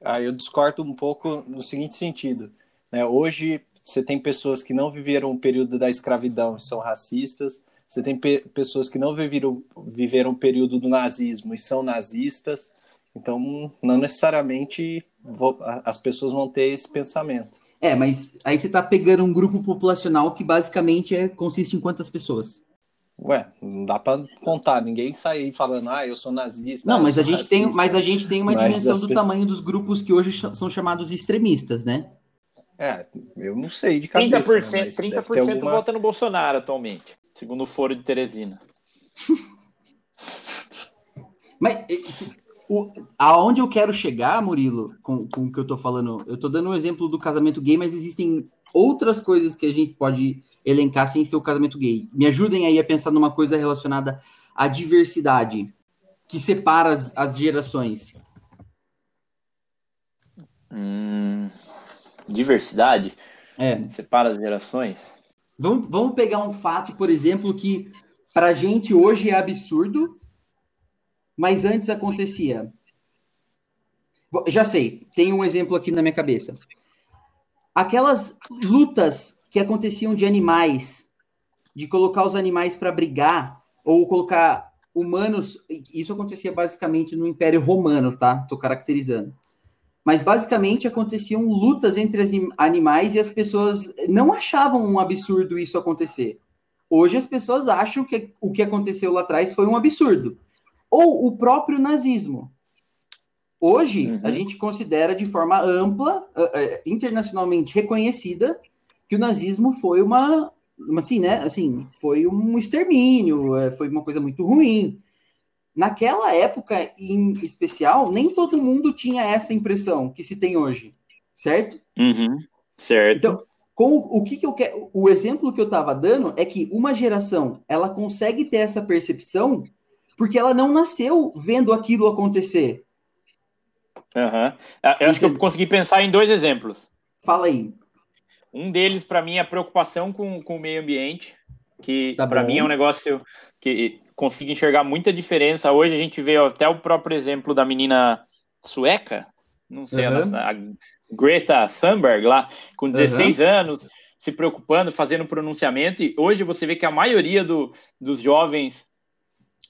Ah, eu discordo um pouco no seguinte sentido. Né? Hoje, você tem pessoas que não viveram o período da escravidão e são racistas, você tem pe pessoas que não viveram, viveram o período do nazismo e são nazistas, então não necessariamente vou, as pessoas vão ter esse pensamento. É, mas aí você está pegando um grupo populacional que basicamente é, consiste em quantas pessoas? Ué, não dá para contar, ninguém sair falando, ah, eu sou nazista. Não, mas a gente racista. tem, mas a gente tem uma dimensão do pessoas... tamanho dos grupos que hoje são chamados extremistas, né? É, eu não sei de cabeça. 30%, 30% alguma... vota no Bolsonaro atualmente, segundo o Foro de Teresina. *laughs* mas o, aonde eu quero chegar, Murilo, com, com o que eu tô falando, eu tô dando um exemplo do casamento gay, mas existem outras coisas que a gente pode elencar sem ser o casamento gay. Me ajudem aí a pensar numa coisa relacionada à diversidade que separa as, as gerações. Hum, diversidade? É. Separa as gerações? Vamos, vamos pegar um fato, por exemplo, que para a gente hoje é absurdo, mas antes acontecia. Já sei, tem um exemplo aqui na minha cabeça. Aquelas lutas que aconteciam de animais, de colocar os animais para brigar, ou colocar humanos. Isso acontecia basicamente no Império Romano, tá? Estou caracterizando. Mas basicamente aconteciam lutas entre os animais e as pessoas não achavam um absurdo isso acontecer. Hoje as pessoas acham que o que aconteceu lá atrás foi um absurdo. Ou o próprio nazismo. Hoje, uhum. a gente considera de forma ampla, internacionalmente reconhecida, que o nazismo foi uma, assim, né, assim, foi um extermínio, é, foi uma coisa muito ruim. Naquela época, em especial, nem todo mundo tinha essa impressão que se tem hoje, certo? Uhum, certo. Então, com o, o que, que eu quero, o exemplo que eu estava dando é que uma geração ela consegue ter essa percepção porque ela não nasceu vendo aquilo acontecer. Uhum. Eu acho que eu consegui pensar em dois exemplos. Fala aí. Um deles, para mim, é a preocupação com, com o meio ambiente, que tá para mim é um negócio que consigo enxergar muita diferença. Hoje a gente vê até o próprio exemplo da menina sueca, não sei, uhum. a, a Greta Thunberg lá, com 16 uhum. anos, se preocupando, fazendo pronunciamento, e hoje você vê que a maioria do, dos jovens,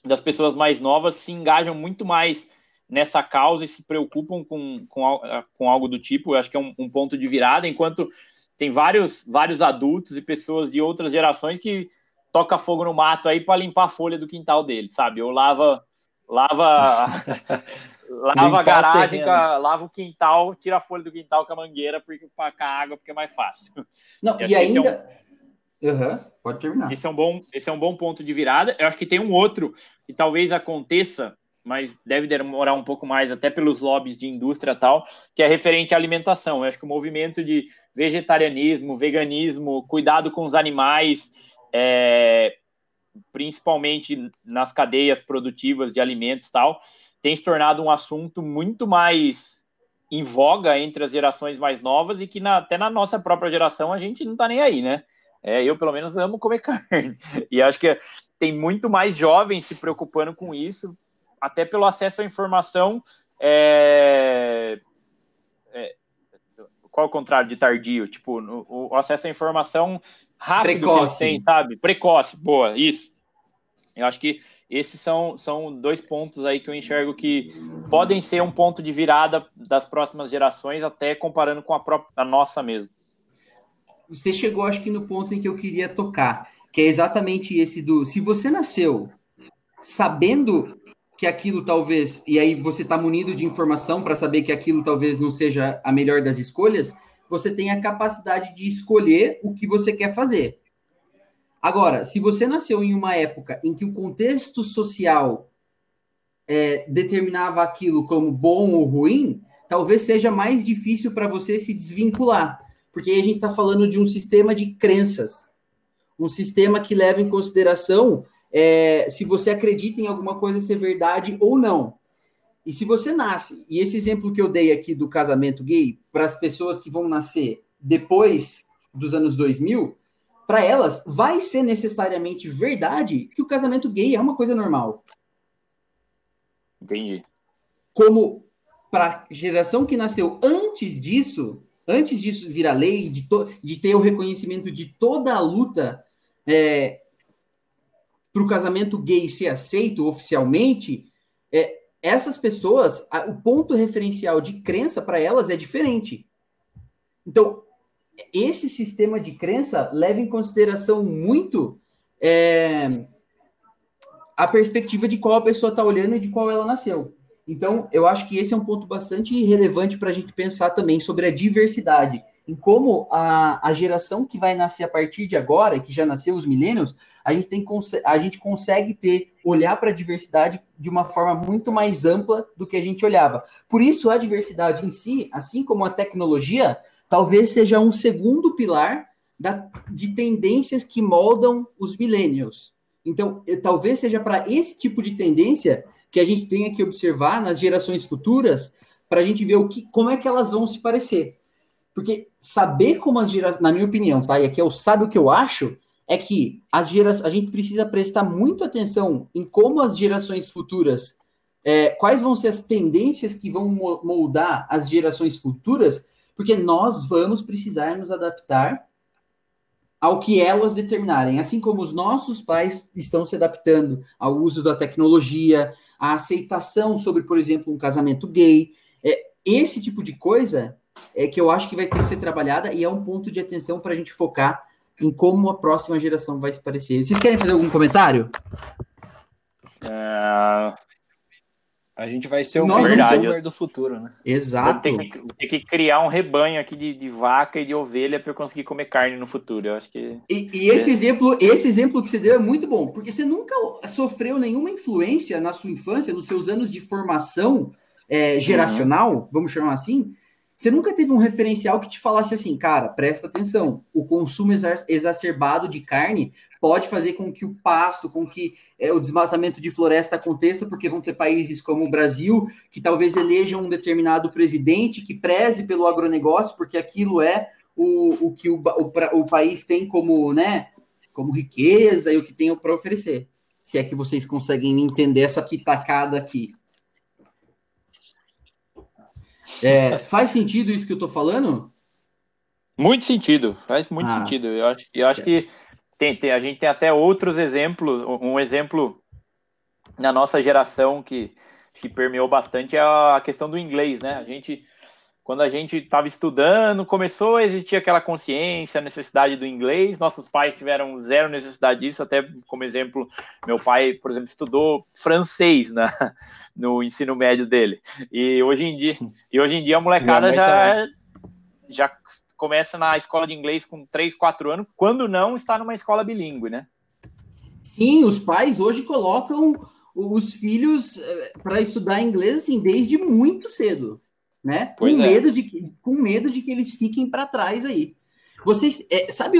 das pessoas mais novas, se engajam muito mais nessa causa e se preocupam com, com, com algo do tipo. Eu acho que é um, um ponto de virada, enquanto tem vários, vários adultos e pessoas de outras gerações que toca fogo no mato aí para limpar a folha do quintal dele, sabe? Ou lava lava *laughs* lava a garagem, a, lava o quintal, tira a folha do quintal com a mangueira porque para a água porque é mais fácil. Não, *laughs* e, e ainda é um... uhum, pode terminar. Esse é um bom esse é um bom ponto de virada. Eu acho que tem um outro que talvez aconteça mas deve demorar um pouco mais, até pelos lobbies de indústria tal, que é referente à alimentação. Eu acho que o movimento de vegetarianismo, veganismo, cuidado com os animais, é, principalmente nas cadeias produtivas de alimentos tal, tem se tornado um assunto muito mais em voga entre as gerações mais novas e que na, até na nossa própria geração a gente não tá nem aí, né? É, eu, pelo menos, amo comer *laughs* carne. E acho que tem muito mais jovens se preocupando com isso, até pelo acesso à informação. É... É... Qual é o contrário de tardio? Tipo, o, acesso à informação rápido Precoce. sabe? Precoce, boa, isso. Eu acho que esses são, são dois pontos aí que eu enxergo que podem ser um ponto de virada das próximas gerações, até comparando com a própria a nossa mesmo. Você chegou, acho que, no ponto em que eu queria tocar, que é exatamente esse do se você nasceu sabendo que aquilo talvez, e aí você está munido de informação para saber que aquilo talvez não seja a melhor das escolhas, você tem a capacidade de escolher o que você quer fazer. Agora, se você nasceu em uma época em que o contexto social é, determinava aquilo como bom ou ruim, talvez seja mais difícil para você se desvincular, porque aí a gente está falando de um sistema de crenças, um sistema que leva em consideração é, se você acredita em alguma coisa ser verdade ou não. E se você nasce, e esse exemplo que eu dei aqui do casamento gay, para as pessoas que vão nascer depois dos anos 2000, para elas, vai ser necessariamente verdade que o casamento gay é uma coisa normal. Entendi. Como para a geração que nasceu antes disso, antes disso virar lei, de, de ter o reconhecimento de toda a luta é, para o casamento gay ser aceito oficialmente, é, essas pessoas, a, o ponto referencial de crença para elas é diferente. Então, esse sistema de crença leva em consideração muito é, a perspectiva de qual a pessoa está olhando e de qual ela nasceu. Então, eu acho que esse é um ponto bastante relevante para a gente pensar também sobre a diversidade, em como a, a geração que vai nascer a partir de agora, que já nasceu os milênios, a gente, tem, a gente consegue ter, olhar para a diversidade de uma forma muito mais ampla do que a gente olhava. Por isso, a diversidade em si, assim como a tecnologia, talvez seja um segundo pilar da, de tendências que moldam os millennials. Então, talvez seja para esse tipo de tendência que a gente tenha que observar nas gerações futuras para a gente ver o que, como é que elas vão se parecer. Porque saber como as gerações, na minha opinião, tá? E aqui eu sabe o que eu acho, é que as gerações, a gente precisa prestar muito atenção em como as gerações futuras, é, quais vão ser as tendências que vão moldar as gerações futuras, porque nós vamos precisar nos adaptar ao que elas determinarem, assim como os nossos pais estão se adaptando ao uso da tecnologia, à aceitação sobre, por exemplo, um casamento gay. É, esse tipo de coisa é que eu acho que vai ter que ser trabalhada e é um ponto de atenção para a gente focar em como a próxima geração vai se parecer. Vocês querem fazer algum comentário? É, a gente vai ser o consumer do futuro, né? Exato. Tem que, que, criar um rebanho aqui de, de vaca e de ovelha para eu conseguir comer carne no futuro. Eu acho que. E, e esse é. exemplo, esse exemplo que você deu é muito bom, porque você nunca sofreu nenhuma influência na sua infância, nos seus anos de formação é, geracional, uhum. vamos chamar assim. Você nunca teve um referencial que te falasse assim, cara, presta atenção, o consumo exacerbado de carne pode fazer com que o pasto, com que é, o desmatamento de floresta aconteça, porque vão ter países como o Brasil que talvez elejam um determinado presidente que preze pelo agronegócio, porque aquilo é o, o que o, o, o país tem como, né, como riqueza e o que tem para oferecer. Se é que vocês conseguem entender essa pitacada aqui. É, faz sentido isso que eu estou falando? Muito sentido, faz muito ah, sentido. Eu acho, eu acho que tem, tem, a gente tem até outros exemplos. Um exemplo na nossa geração que, que permeou bastante é a questão do inglês, né? A gente, quando a gente estava estudando, começou a existir aquela consciência, a necessidade do inglês. Nossos pais tiveram zero necessidade disso. Até como exemplo, meu pai, por exemplo, estudou francês na, *laughs* no ensino médio dele. E hoje em dia, e hoje em dia a molecada já, já começa na escola de inglês com 3, 4 anos, quando não está numa escola bilíngue, né? Sim, os pais hoje colocam os filhos eh, para estudar inglês assim, desde muito cedo, né? com, é. medo de, com medo de que eles fiquem para trás aí. Vocês, é, sabe,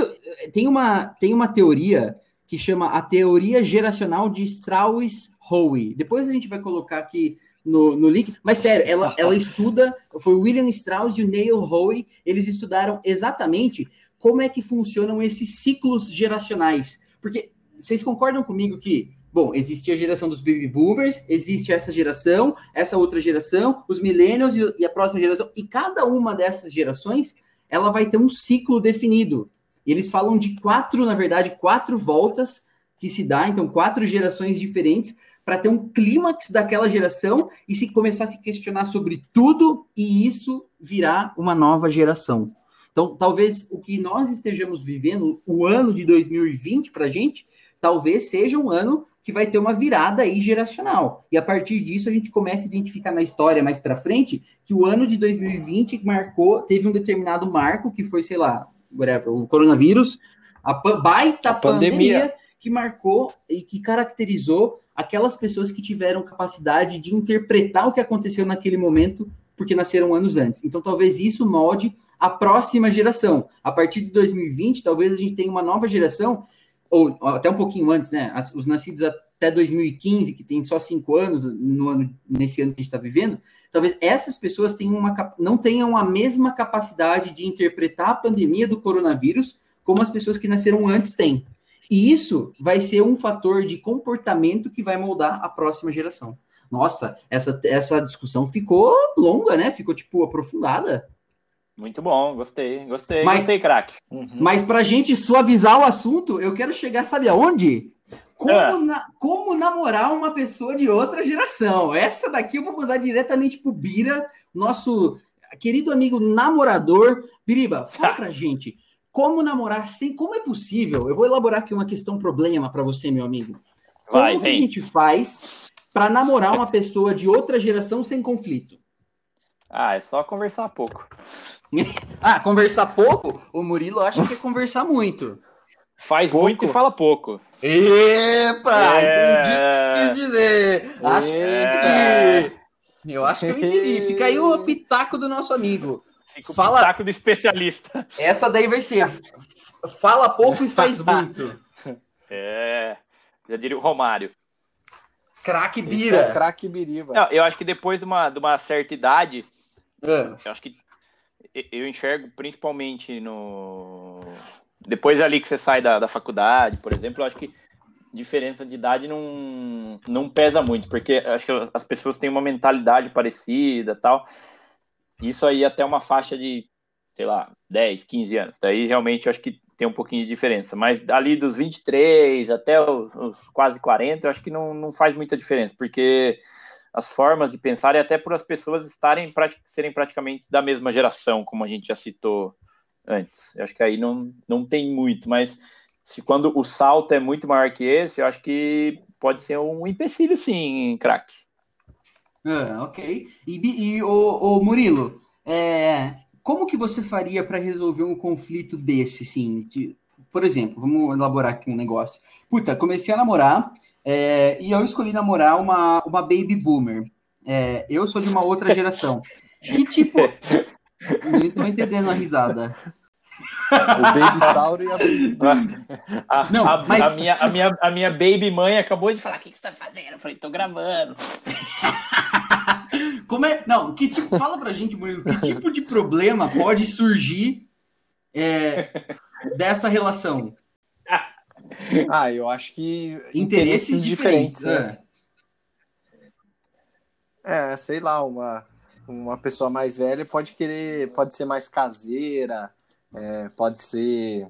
tem uma, tem uma teoria que chama a teoria geracional de Strauss-Howe. Depois a gente vai colocar aqui no, no link. Mas sério, ela, ela estuda, foi o William Strauss e o Neil Howe, eles estudaram exatamente como é que funcionam esses ciclos geracionais. Porque vocês concordam comigo que, bom, existe a geração dos baby boomers, existe essa geração, essa outra geração, os millennials e, e a próxima geração, e cada uma dessas gerações, ela vai ter um ciclo definido. Eles falam de quatro, na verdade, quatro voltas que se dá, então quatro gerações diferentes para ter um clímax daquela geração e se começar a se questionar sobre tudo e isso virar uma nova geração. Então, talvez o que nós estejamos vivendo, o ano de 2020 para a gente, talvez seja um ano que vai ter uma virada aí geracional. E a partir disso a gente começa a identificar na história mais para frente que o ano de 2020 marcou, teve um determinado marco que foi, sei lá, whatever, o coronavírus, a baita a pandemia. pandemia que marcou e que caracterizou aquelas pessoas que tiveram capacidade de interpretar o que aconteceu naquele momento, porque nasceram anos antes. Então, talvez isso molde a próxima geração. A partir de 2020, talvez a gente tenha uma nova geração, ou até um pouquinho antes, né? Os nascidos até 2015, que tem só cinco anos no ano, nesse ano que a gente está vivendo, talvez essas pessoas tenham uma, não tenham a mesma capacidade de interpretar a pandemia do coronavírus como as pessoas que nasceram antes têm. E isso vai ser um fator de comportamento que vai moldar a próxima geração. Nossa, essa, essa discussão ficou longa, né? Ficou, tipo, aprofundada. Muito bom, gostei, gostei, mas, gostei, craque. Uhum. Mas pra gente suavizar o assunto, eu quero chegar, sabe aonde? Como, é. na, como namorar uma pessoa de outra geração. Essa daqui eu vou mandar diretamente pro Bira, nosso querido amigo namorador. Biriba, fala pra gente como namorar sem. Como é possível? Eu vou elaborar aqui uma questão problema para você, meu amigo. Como Vai, que a gente faz para namorar uma pessoa de outra geração sem conflito? Ah, é só conversar pouco. *laughs* ah, conversar pouco? O Murilo acha que é conversar muito. Faz pouco. muito e fala pouco. Epa! É... Entendi o que quis dizer. Acho é... que Eu acho que eu entendi. Fica aí o pitaco do nosso amigo. Fica o fala... pitaco do especialista. Essa daí vai ser fala pouco e faz *laughs* muito. É, já diria o Romário. Craque Bira. É craque Biriba. Não, eu acho que depois de uma, de uma certa idade, é. eu acho que eu enxergo principalmente no. Depois ali que você sai da, da faculdade, por exemplo, eu acho que diferença de idade não, não pesa muito, porque acho que as pessoas têm uma mentalidade parecida tal. Isso aí até uma faixa de, sei lá, 10, 15 anos. Daí realmente eu acho que tem um pouquinho de diferença. Mas ali dos 23 até os, os quase 40, eu acho que não, não faz muita diferença, porque as formas de pensar e até por as pessoas estarem serem praticamente da mesma geração, como a gente já citou antes. Eu acho que aí não, não tem muito, mas se quando o salto é muito maior que esse, eu acho que pode ser um empecilho sim, craque. Ah, ok. E, e o, Murilo, é, como que você faria para resolver um conflito desse, sim? De, por exemplo, vamos elaborar aqui um negócio. Puta, comecei a namorar é, e eu escolhi namorar uma, uma baby boomer. É, eu sou de uma outra geração. E tipo, *laughs* não estou entendendo a risada. O Baby Sauro e a Baby *laughs* a, não, a, mas... a, minha, a, minha, a minha Baby Mãe acabou de falar: o que, que você tá fazendo? Eu falei: tô gravando. *laughs* Como é? Não, que tipo, fala pra gente, Murilo, que tipo de problema pode surgir é, dessa relação? *laughs* Ah, eu acho que interesses, interesses diferentes. diferentes né? é. é, sei lá, uma, uma pessoa mais velha pode querer, pode ser mais caseira, é, pode ser,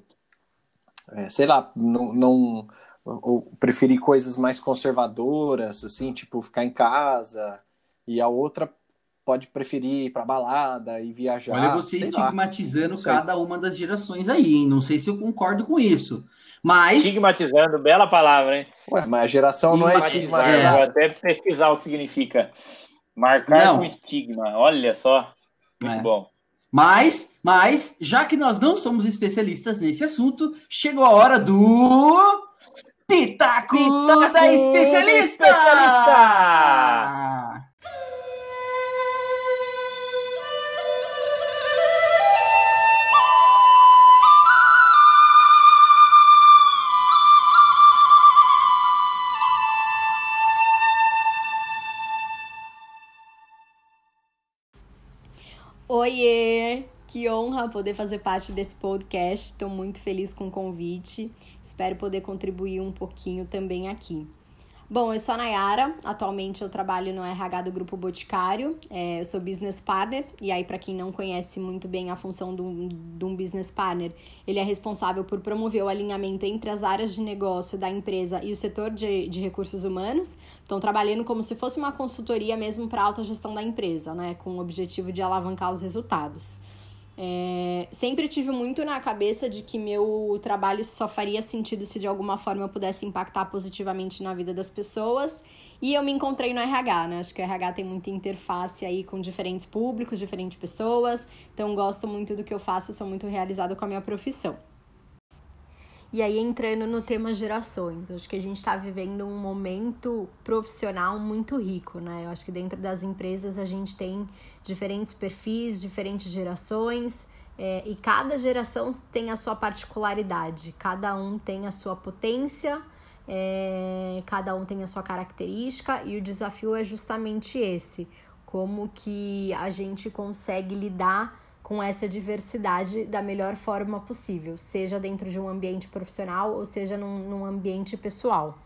é, sei lá, não, não ou preferir coisas mais conservadoras, assim, tipo ficar em casa, e a outra pode preferir ir para balada e viajar. Olha, você estigmatizando cada uma das gerações aí, hein? Não sei se eu concordo com isso. Mas. Estigmatizando, bela palavra, hein? Ué, mas a geração não é estigmatizada. É. Vou até pesquisar o que significa. Marcar não. com estigma. Olha só. Muito é. bom. Mas, mas, já que nós não somos especialistas nesse assunto, chegou a hora do Pitaco, Pitaco da especialista! especialista! Oiê! Que honra poder fazer parte desse podcast. Estou muito feliz com o convite. Espero poder contribuir um pouquinho também aqui. Bom, eu sou a Nayara, atualmente eu trabalho no RH do Grupo Boticário, é, eu sou business partner, e aí, para quem não conhece muito bem a função de um, de um business partner, ele é responsável por promover o alinhamento entre as áreas de negócio da empresa e o setor de, de recursos humanos, então trabalhando como se fosse uma consultoria mesmo para a alta gestão da empresa, né, com o objetivo de alavancar os resultados. É, sempre tive muito na cabeça de que meu trabalho só faria sentido se de alguma forma eu pudesse impactar positivamente na vida das pessoas. E eu me encontrei no RH, né? Acho que o RH tem muita interface aí com diferentes públicos, diferentes pessoas. Então gosto muito do que eu faço, sou muito realizada com a minha profissão. E aí, entrando no tema gerações, acho que a gente está vivendo um momento profissional muito rico, né? Eu acho que dentro das empresas a gente tem diferentes perfis, diferentes gerações, é, e cada geração tem a sua particularidade, cada um tem a sua potência, é, cada um tem a sua característica, e o desafio é justamente esse: como que a gente consegue lidar com essa diversidade da melhor forma possível, seja dentro de um ambiente profissional ou seja num, num ambiente pessoal.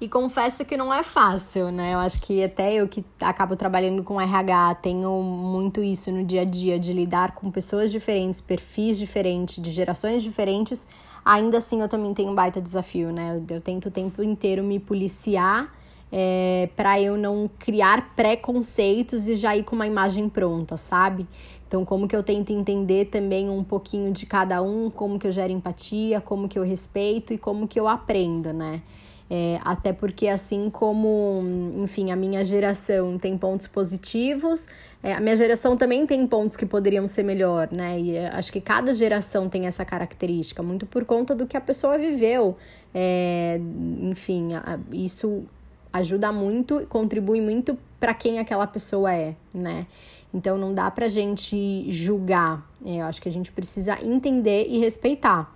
E confesso que não é fácil, né? Eu acho que até eu que acabo trabalhando com RH tenho muito isso no dia a dia, de lidar com pessoas diferentes, perfis diferentes, de gerações diferentes. Ainda assim, eu também tenho um baita desafio, né? Eu, eu tento o tempo inteiro me policiar é, para eu não criar preconceitos e já ir com uma imagem pronta, sabe? Então, como que eu tento entender também um pouquinho de cada um, como que eu gero empatia, como que eu respeito e como que eu aprendo, né? É, até porque, assim como, enfim, a minha geração tem pontos positivos, é, a minha geração também tem pontos que poderiam ser melhor, né? E é, acho que cada geração tem essa característica, muito por conta do que a pessoa viveu. É, enfim, isso ajuda muito, contribui muito para quem aquela pessoa é, né? Então não dá pra gente julgar. É, eu acho que a gente precisa entender e respeitar.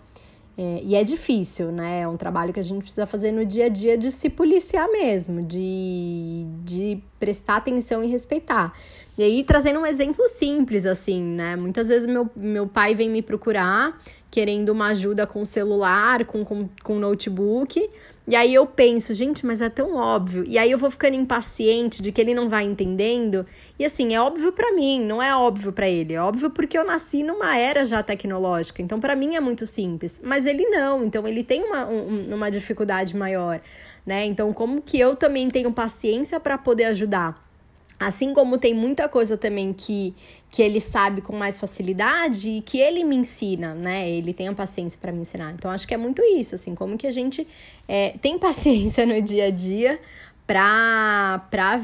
É, e é difícil, né? É um trabalho que a gente precisa fazer no dia a dia de se policiar mesmo, de, de prestar atenção e respeitar. E aí, trazendo um exemplo simples, assim, né? Muitas vezes meu, meu pai vem me procurar querendo uma ajuda com celular, com, com, com notebook. E aí eu penso, gente, mas é tão óbvio. E aí eu vou ficando impaciente de que ele não vai entendendo. E assim, é óbvio para mim, não é óbvio para ele. É óbvio porque eu nasci numa era já tecnológica. Então para mim é muito simples. Mas ele não, então ele tem uma, um, uma dificuldade maior, né? Então como que eu também tenho paciência para poder ajudar? Assim como tem muita coisa também que, que ele sabe com mais facilidade e que ele me ensina, né? Ele tem a paciência para me ensinar. Então, acho que é muito isso, assim, como que a gente é, tem *laughs* paciência no dia a dia para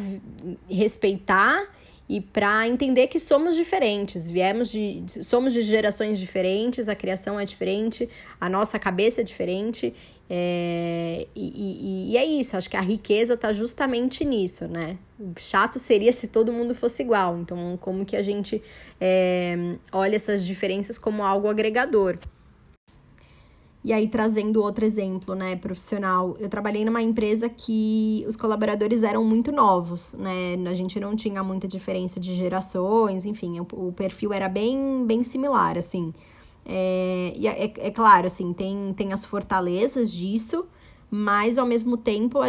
respeitar e para entender que somos diferentes, viemos de somos de gerações diferentes, a criação é diferente, a nossa cabeça é diferente é, e, e, e, é isso, acho que a riqueza está justamente nisso, né? Chato seria se todo mundo fosse igual. Então, como que a gente é, olha essas diferenças como algo agregador? E aí, trazendo outro exemplo, né, profissional, eu trabalhei numa empresa que os colaboradores eram muito novos, né? A gente não tinha muita diferença de gerações, enfim, o, o perfil era bem, bem similar, assim. É, e é, é, claro, assim, tem, tem as fortalezas disso, mas ao mesmo tempo a,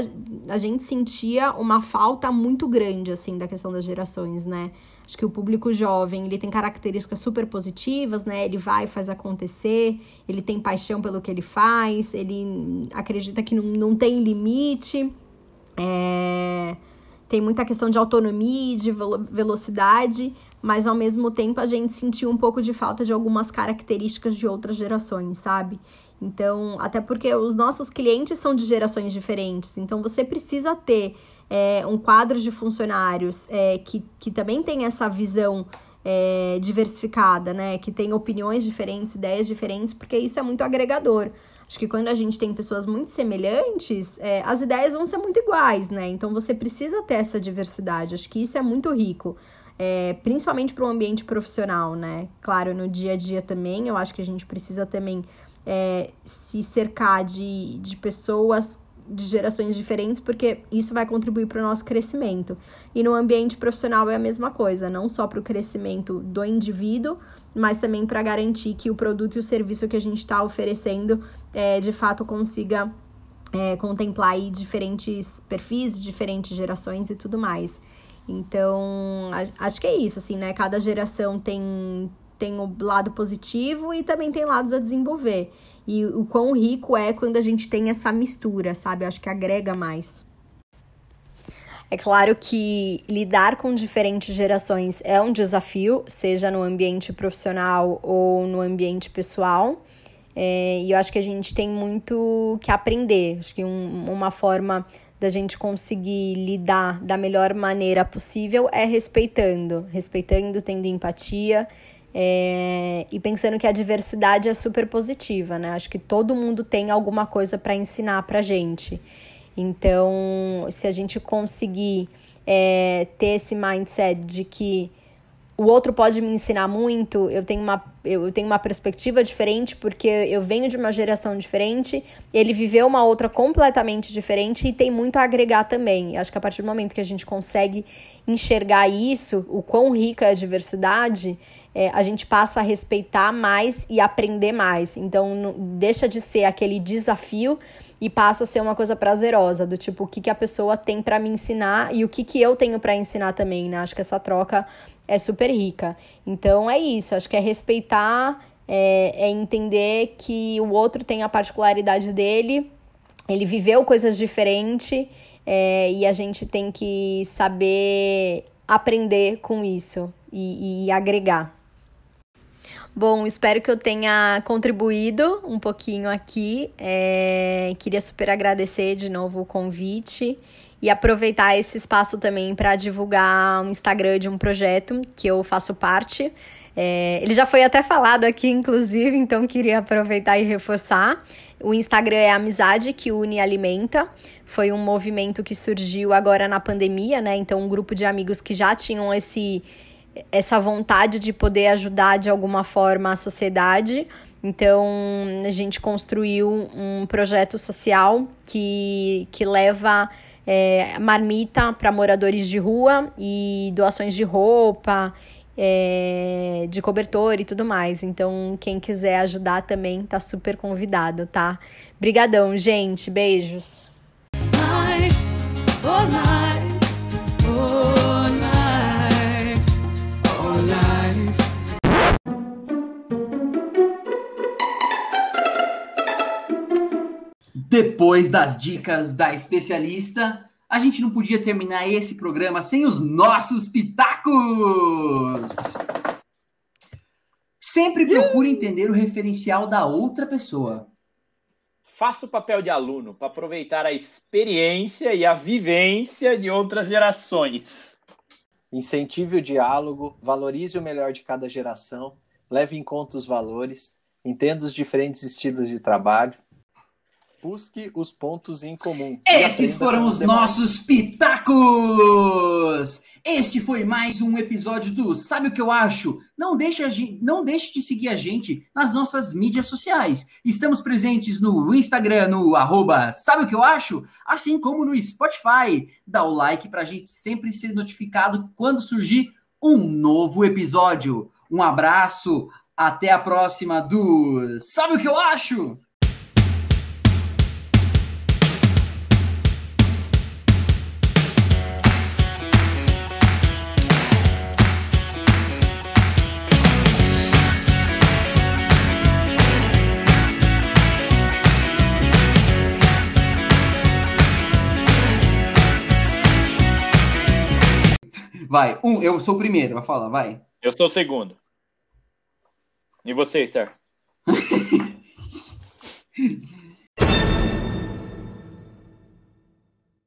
a gente sentia uma falta muito grande, assim, da questão das gerações, né? Acho que o público jovem, ele tem características super positivas, né? Ele vai, faz acontecer, ele tem paixão pelo que ele faz, ele acredita que não, não tem limite, é... tem muita questão de autonomia, de velocidade, mas ao mesmo tempo a gente sentiu um pouco de falta de algumas características de outras gerações, sabe? Então, até porque os nossos clientes são de gerações diferentes, então você precisa ter é, um quadro de funcionários é, que, que também tem essa visão é, diversificada, né? Que tem opiniões diferentes, ideias diferentes, porque isso é muito agregador. Acho que quando a gente tem pessoas muito semelhantes, é, as ideias vão ser muito iguais, né? Então você precisa ter essa diversidade. Acho que isso é muito rico é, principalmente para o ambiente profissional, né? Claro, no dia a dia também, eu acho que a gente precisa também é, se cercar de, de pessoas de gerações diferentes, porque isso vai contribuir para o nosso crescimento. E no ambiente profissional é a mesma coisa, não só para o crescimento do indivíduo, mas também para garantir que o produto e o serviço que a gente está oferecendo é, de fato consiga é, contemplar aí diferentes perfis, diferentes gerações e tudo mais. Então, acho que é isso, assim, né? Cada geração tem, tem o lado positivo e também tem lados a desenvolver. E o quão rico é quando a gente tem essa mistura, sabe? acho que agrega mais. É claro que lidar com diferentes gerações é um desafio, seja no ambiente profissional ou no ambiente pessoal. É, e eu acho que a gente tem muito que aprender. Acho que um, uma forma da gente conseguir lidar da melhor maneira possível é respeitando, respeitando, tendo empatia é, e pensando que a diversidade é super positiva, né? Acho que todo mundo tem alguma coisa para ensinar para gente. Então, se a gente conseguir é, ter esse mindset de que o outro pode me ensinar muito, eu tenho uma, eu tenho uma perspectiva diferente, porque eu venho de uma geração diferente, ele viveu uma outra completamente diferente e tem muito a agregar também. Acho que a partir do momento que a gente consegue enxergar isso, o quão rica é a diversidade, é, a gente passa a respeitar mais e aprender mais. Então, não, deixa de ser aquele desafio e passa a ser uma coisa prazerosa, do tipo, o que, que a pessoa tem para me ensinar e o que, que eu tenho para ensinar também, né? Acho que essa troca é super rica. Então é isso, acho que é respeitar, é, é entender que o outro tem a particularidade dele, ele viveu coisas diferentes é, e a gente tem que saber aprender com isso e, e agregar. Bom, espero que eu tenha contribuído um pouquinho aqui. É, queria super agradecer de novo o convite e aproveitar esse espaço também para divulgar um Instagram de um projeto que eu faço parte. É, ele já foi até falado aqui, inclusive, então queria aproveitar e reforçar. O Instagram é Amizade que une e alimenta. Foi um movimento que surgiu agora na pandemia, né? Então, um grupo de amigos que já tinham esse, essa vontade de poder ajudar de alguma forma a sociedade. Então, a gente construiu um projeto social que, que leva é, marmita para moradores de rua e doações de roupa, é, de cobertor e tudo mais. Então, quem quiser ajudar também tá super convidado, tá? Brigadão, gente. Beijos. Depois das dicas da especialista, a gente não podia terminar esse programa sem os nossos pitacos! Sempre procure entender o referencial da outra pessoa. Faça o papel de aluno para aproveitar a experiência e a vivência de outras gerações. Incentive o diálogo, valorize o melhor de cada geração, leve em conta os valores, entenda os diferentes estilos de trabalho, Busque os pontos em comum. Esses foram os nossos pitacos! Este foi mais um episódio do Sabe o que eu acho? Não deixe, não deixe de seguir a gente nas nossas mídias sociais. Estamos presentes no Instagram, no arroba Sabe o que eu acho? Assim como no Spotify. Dá o like para a gente sempre ser notificado quando surgir um novo episódio. Um abraço, até a próxima do Sabe o que eu acho? Vai, um, eu sou o primeiro a falar, vai. Eu sou o segundo. E você, Esther? *laughs*